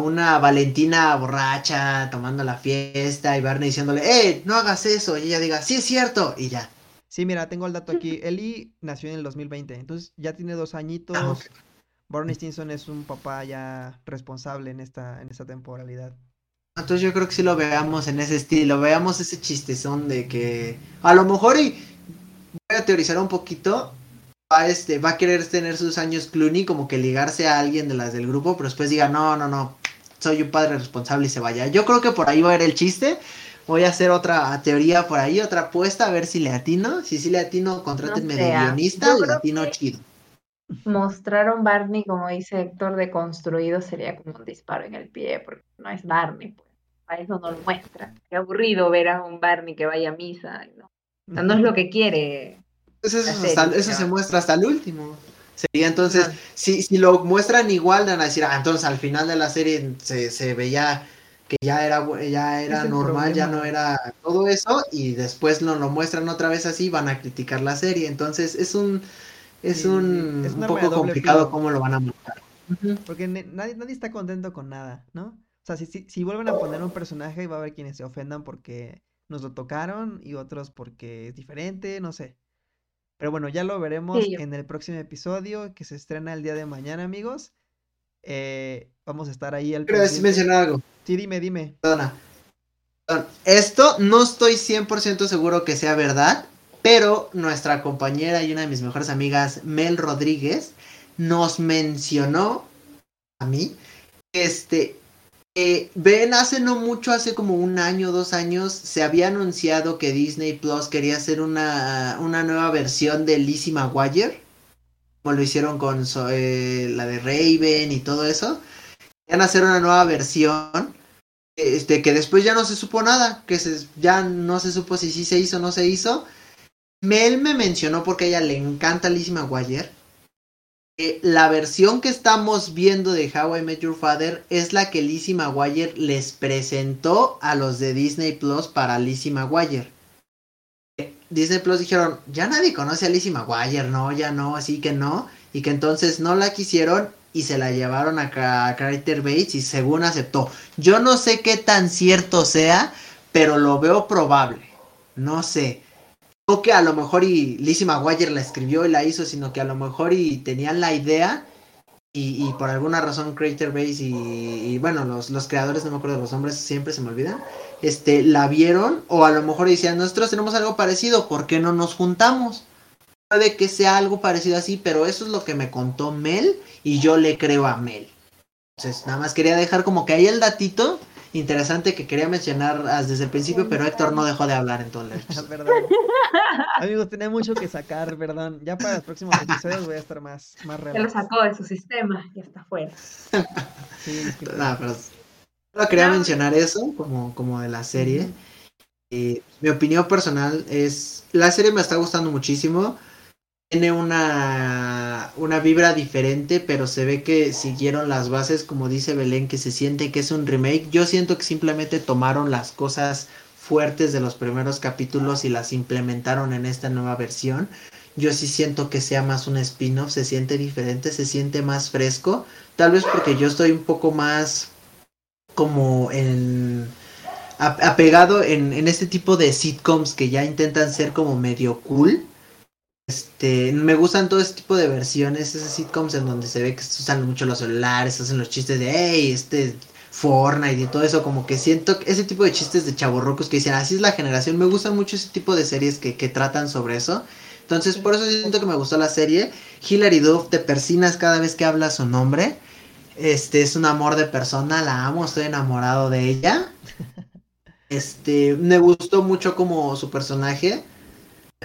una Valentina borracha tomando la fiesta y Barney diciéndole, ¡eh, no hagas eso! Y ella diga, sí es cierto, y ya. Sí, mira, tengo el dato aquí. Eli nació en el 2020, entonces ya tiene dos añitos. Ah, Barney Stinson es un papá ya responsable en esta, en esta temporalidad. Entonces yo creo que sí lo veamos en ese estilo, veamos ese chistezón de que a lo mejor y voy a teorizar un poquito, va, este, va a querer tener sus años Clooney, como que ligarse a alguien de las del grupo, pero después diga, no, no, no, soy un padre responsable y se vaya. Yo creo que por ahí va a ir el chiste. Voy a hacer otra teoría por ahí, otra apuesta, a ver si le atino. Si sí le atino, contrátenme de guionista, le atino chido. Mostraron Barney, como dice Héctor, de construido sería como un disparo en el pie, porque no es Barney, pues. A eso no lo muestra. Qué aburrido ver a un Barney que vaya a misa, ¿no? no es lo que quiere eso, se muestra hasta el último. Sería entonces, si, si lo muestran igual, van a decir, ah, entonces al final de la serie se, se veía que ya era, ya era normal, ya no era todo eso, y después lo, lo muestran otra vez así, van a criticar la serie. Entonces es un, es un, un poco complicado cómo lo van a mostrar. Porque nadie, nadie está contento con nada, ¿no? O sea, si, si, si vuelven a poner un personaje, va a haber quienes se ofendan porque nos lo tocaron y otros porque es diferente, no sé. Pero bueno, ya lo veremos en el próximo episodio que se estrena el día de mañana, amigos. eh, vamos a estar ahí al Quiero decir, mencionar algo. Sí, dime, dime. Perdona. Esto no estoy 100% seguro que sea verdad, pero nuestra compañera y una de mis mejores amigas, Mel Rodríguez, nos mencionó a mí, este, eh, ven, hace no mucho, hace como un año, dos años, se había anunciado que Disney Plus quería hacer una, una nueva versión de Lizzie McGuire, como lo hicieron con eh, la de Raven y todo eso. Querían hacer una nueva versión, este, que después ya no se supo nada, que se, ya no se supo si sí se hizo o no se hizo. Mel me mencionó porque a ella le encanta Lizzie McGuire la versión que estamos viendo de How I Met Your Father es la que Lizzie McGuire les presentó a los de Disney Plus para Lizzie McGuire. Disney Plus dijeron, ya nadie conoce a Lizzie McGuire, no, ya no, así que no. Y que entonces no la quisieron y se la llevaron a, Carter Bates y según aceptó. Yo no sé qué tan cierto sea, pero lo veo probable. No sé que a lo mejor y Lizzie McGuire la escribió y la hizo, sino que a lo mejor y tenían la idea y, por alguna razón Creator Base y, bueno, los, los, creadores, no me acuerdo los nombres, siempre se me olvidan, este, la vieron o a lo mejor decían, nosotros tenemos algo parecido, ¿por qué no nos juntamos? Puede que sea algo parecido así, pero eso es lo que me contó Mel y yo le creo a Mel. Entonces, nada más quería dejar como que ahí el datito interesante que quería mencionar desde el principio, pero Héctor no dejó de hablar en todo el Amigos, tenía mucho que sacar, perdón. Ya para los próximos episodios voy a estar más, más Ya lo sacó de su sistema, ya está fuera. [laughs] sí, pero solo quería mencionar eso como, como de la serie. Eh, mi opinión personal es, la serie me está gustando muchísimo tiene una, una vibra diferente, pero se ve que siguieron las bases, como dice Belén, que se siente que es un remake. Yo siento que simplemente tomaron las cosas fuertes de los primeros capítulos y las implementaron en esta nueva versión. Yo sí siento que sea más un spin-off, se siente diferente, se siente más fresco. Tal vez porque yo estoy un poco más como en apegado en, en este tipo de sitcoms que ya intentan ser como medio cool este, me gustan todo este tipo de versiones, esas sitcoms en donde se ve que usan mucho los celulares, hacen los chistes de, hey, este Fortnite y todo eso, como que siento ese tipo de chistes de chaborrocos que dicen, así es la generación, me gustan mucho ese tipo de series que, que tratan sobre eso. Entonces, por eso siento que me gustó la serie. Hilary Duff, te persinas cada vez que habla su nombre. Este, es un amor de persona, la amo, estoy enamorado de ella. [laughs] Este, me gustó mucho como su personaje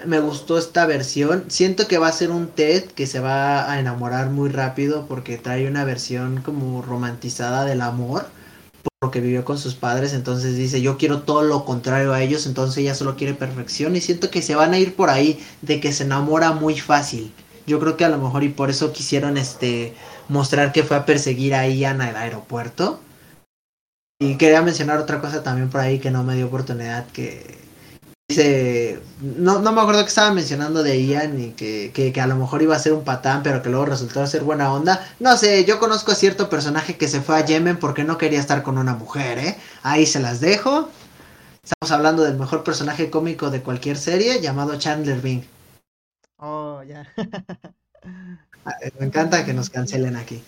me gustó esta versión. Siento que va a ser un Ted que se va a enamorar muy rápido porque trae una versión como romantizada del amor por lo que vivió con sus padres. Entonces dice, yo quiero todo lo contrario a ellos, entonces ella solo quiere perfección y siento que se van a ir por ahí de que se enamora muy fácil. Yo creo que a lo mejor y por eso quisieron este mostrar que fue a perseguir a Ian al aeropuerto. Y quería mencionar otra cosa también por ahí que no me dio oportunidad que Dice, no, no me acuerdo que estaba mencionando de Ian y que, que, a lo mejor iba a ser un patán, pero que luego resultó ser buena onda. No sé, yo conozco a cierto personaje que se fue a Yemen porque no quería estar con una mujer, ¿eh? Ahí se las dejo. Estamos hablando del mejor personaje cómico de cualquier serie llamado Chandler Bing. Oh, ya. Ah, me encanta que nos cancelen aquí.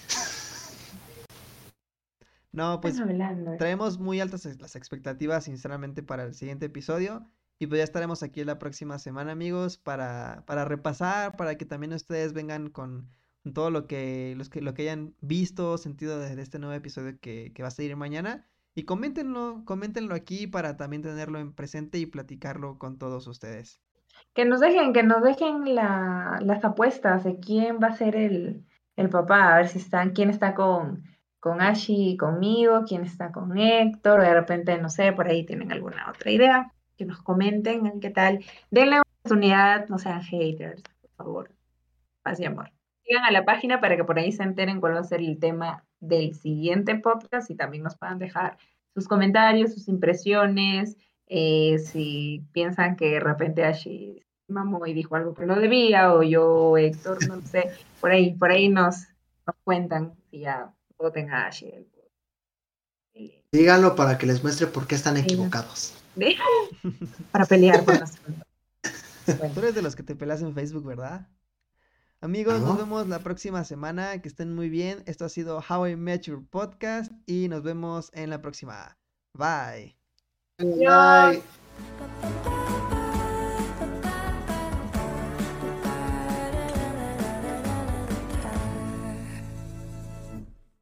No, pues eh. traemos muy altas las expectativas, sinceramente, para el siguiente episodio. Y pues ya estaremos aquí la próxima semana, amigos, para, para repasar, para que también ustedes vengan con, todo lo que, los que, lo que hayan visto, sentido de, este nuevo episodio que, que, va a salir mañana. Y coméntenlo, coméntenlo aquí para también tenerlo en presente y platicarlo con todos ustedes. Que nos dejen, que nos dejen la, las apuestas de quién va a ser el, el papá, a ver si están, quién está con, con Ashi conmigo, quién está con Héctor, o de repente, no sé, por ahí tienen alguna otra idea que nos comenten qué tal. Denle oportunidad, no sean haters, por favor. Paz y amor. Sigan a la página para que por ahí se enteren cuál va a ser el tema del siguiente podcast y también nos puedan dejar sus comentarios, sus impresiones, eh, si piensan que de repente Ashi mamó y dijo algo que no debía, o yo, Héctor, no sé, por ahí, por ahí nos, nos cuentan si ya voten a Ashi. Díganlo para que les muestre por qué están equivocados. Para pelear con [laughs] nosotros. Tú eres de los que te peleas en Facebook, ¿verdad? Amigos, nos vemos la próxima semana. Que estén muy bien. Esto ha sido How I Met Your Podcast y nos vemos en la próxima. Bye. Bye.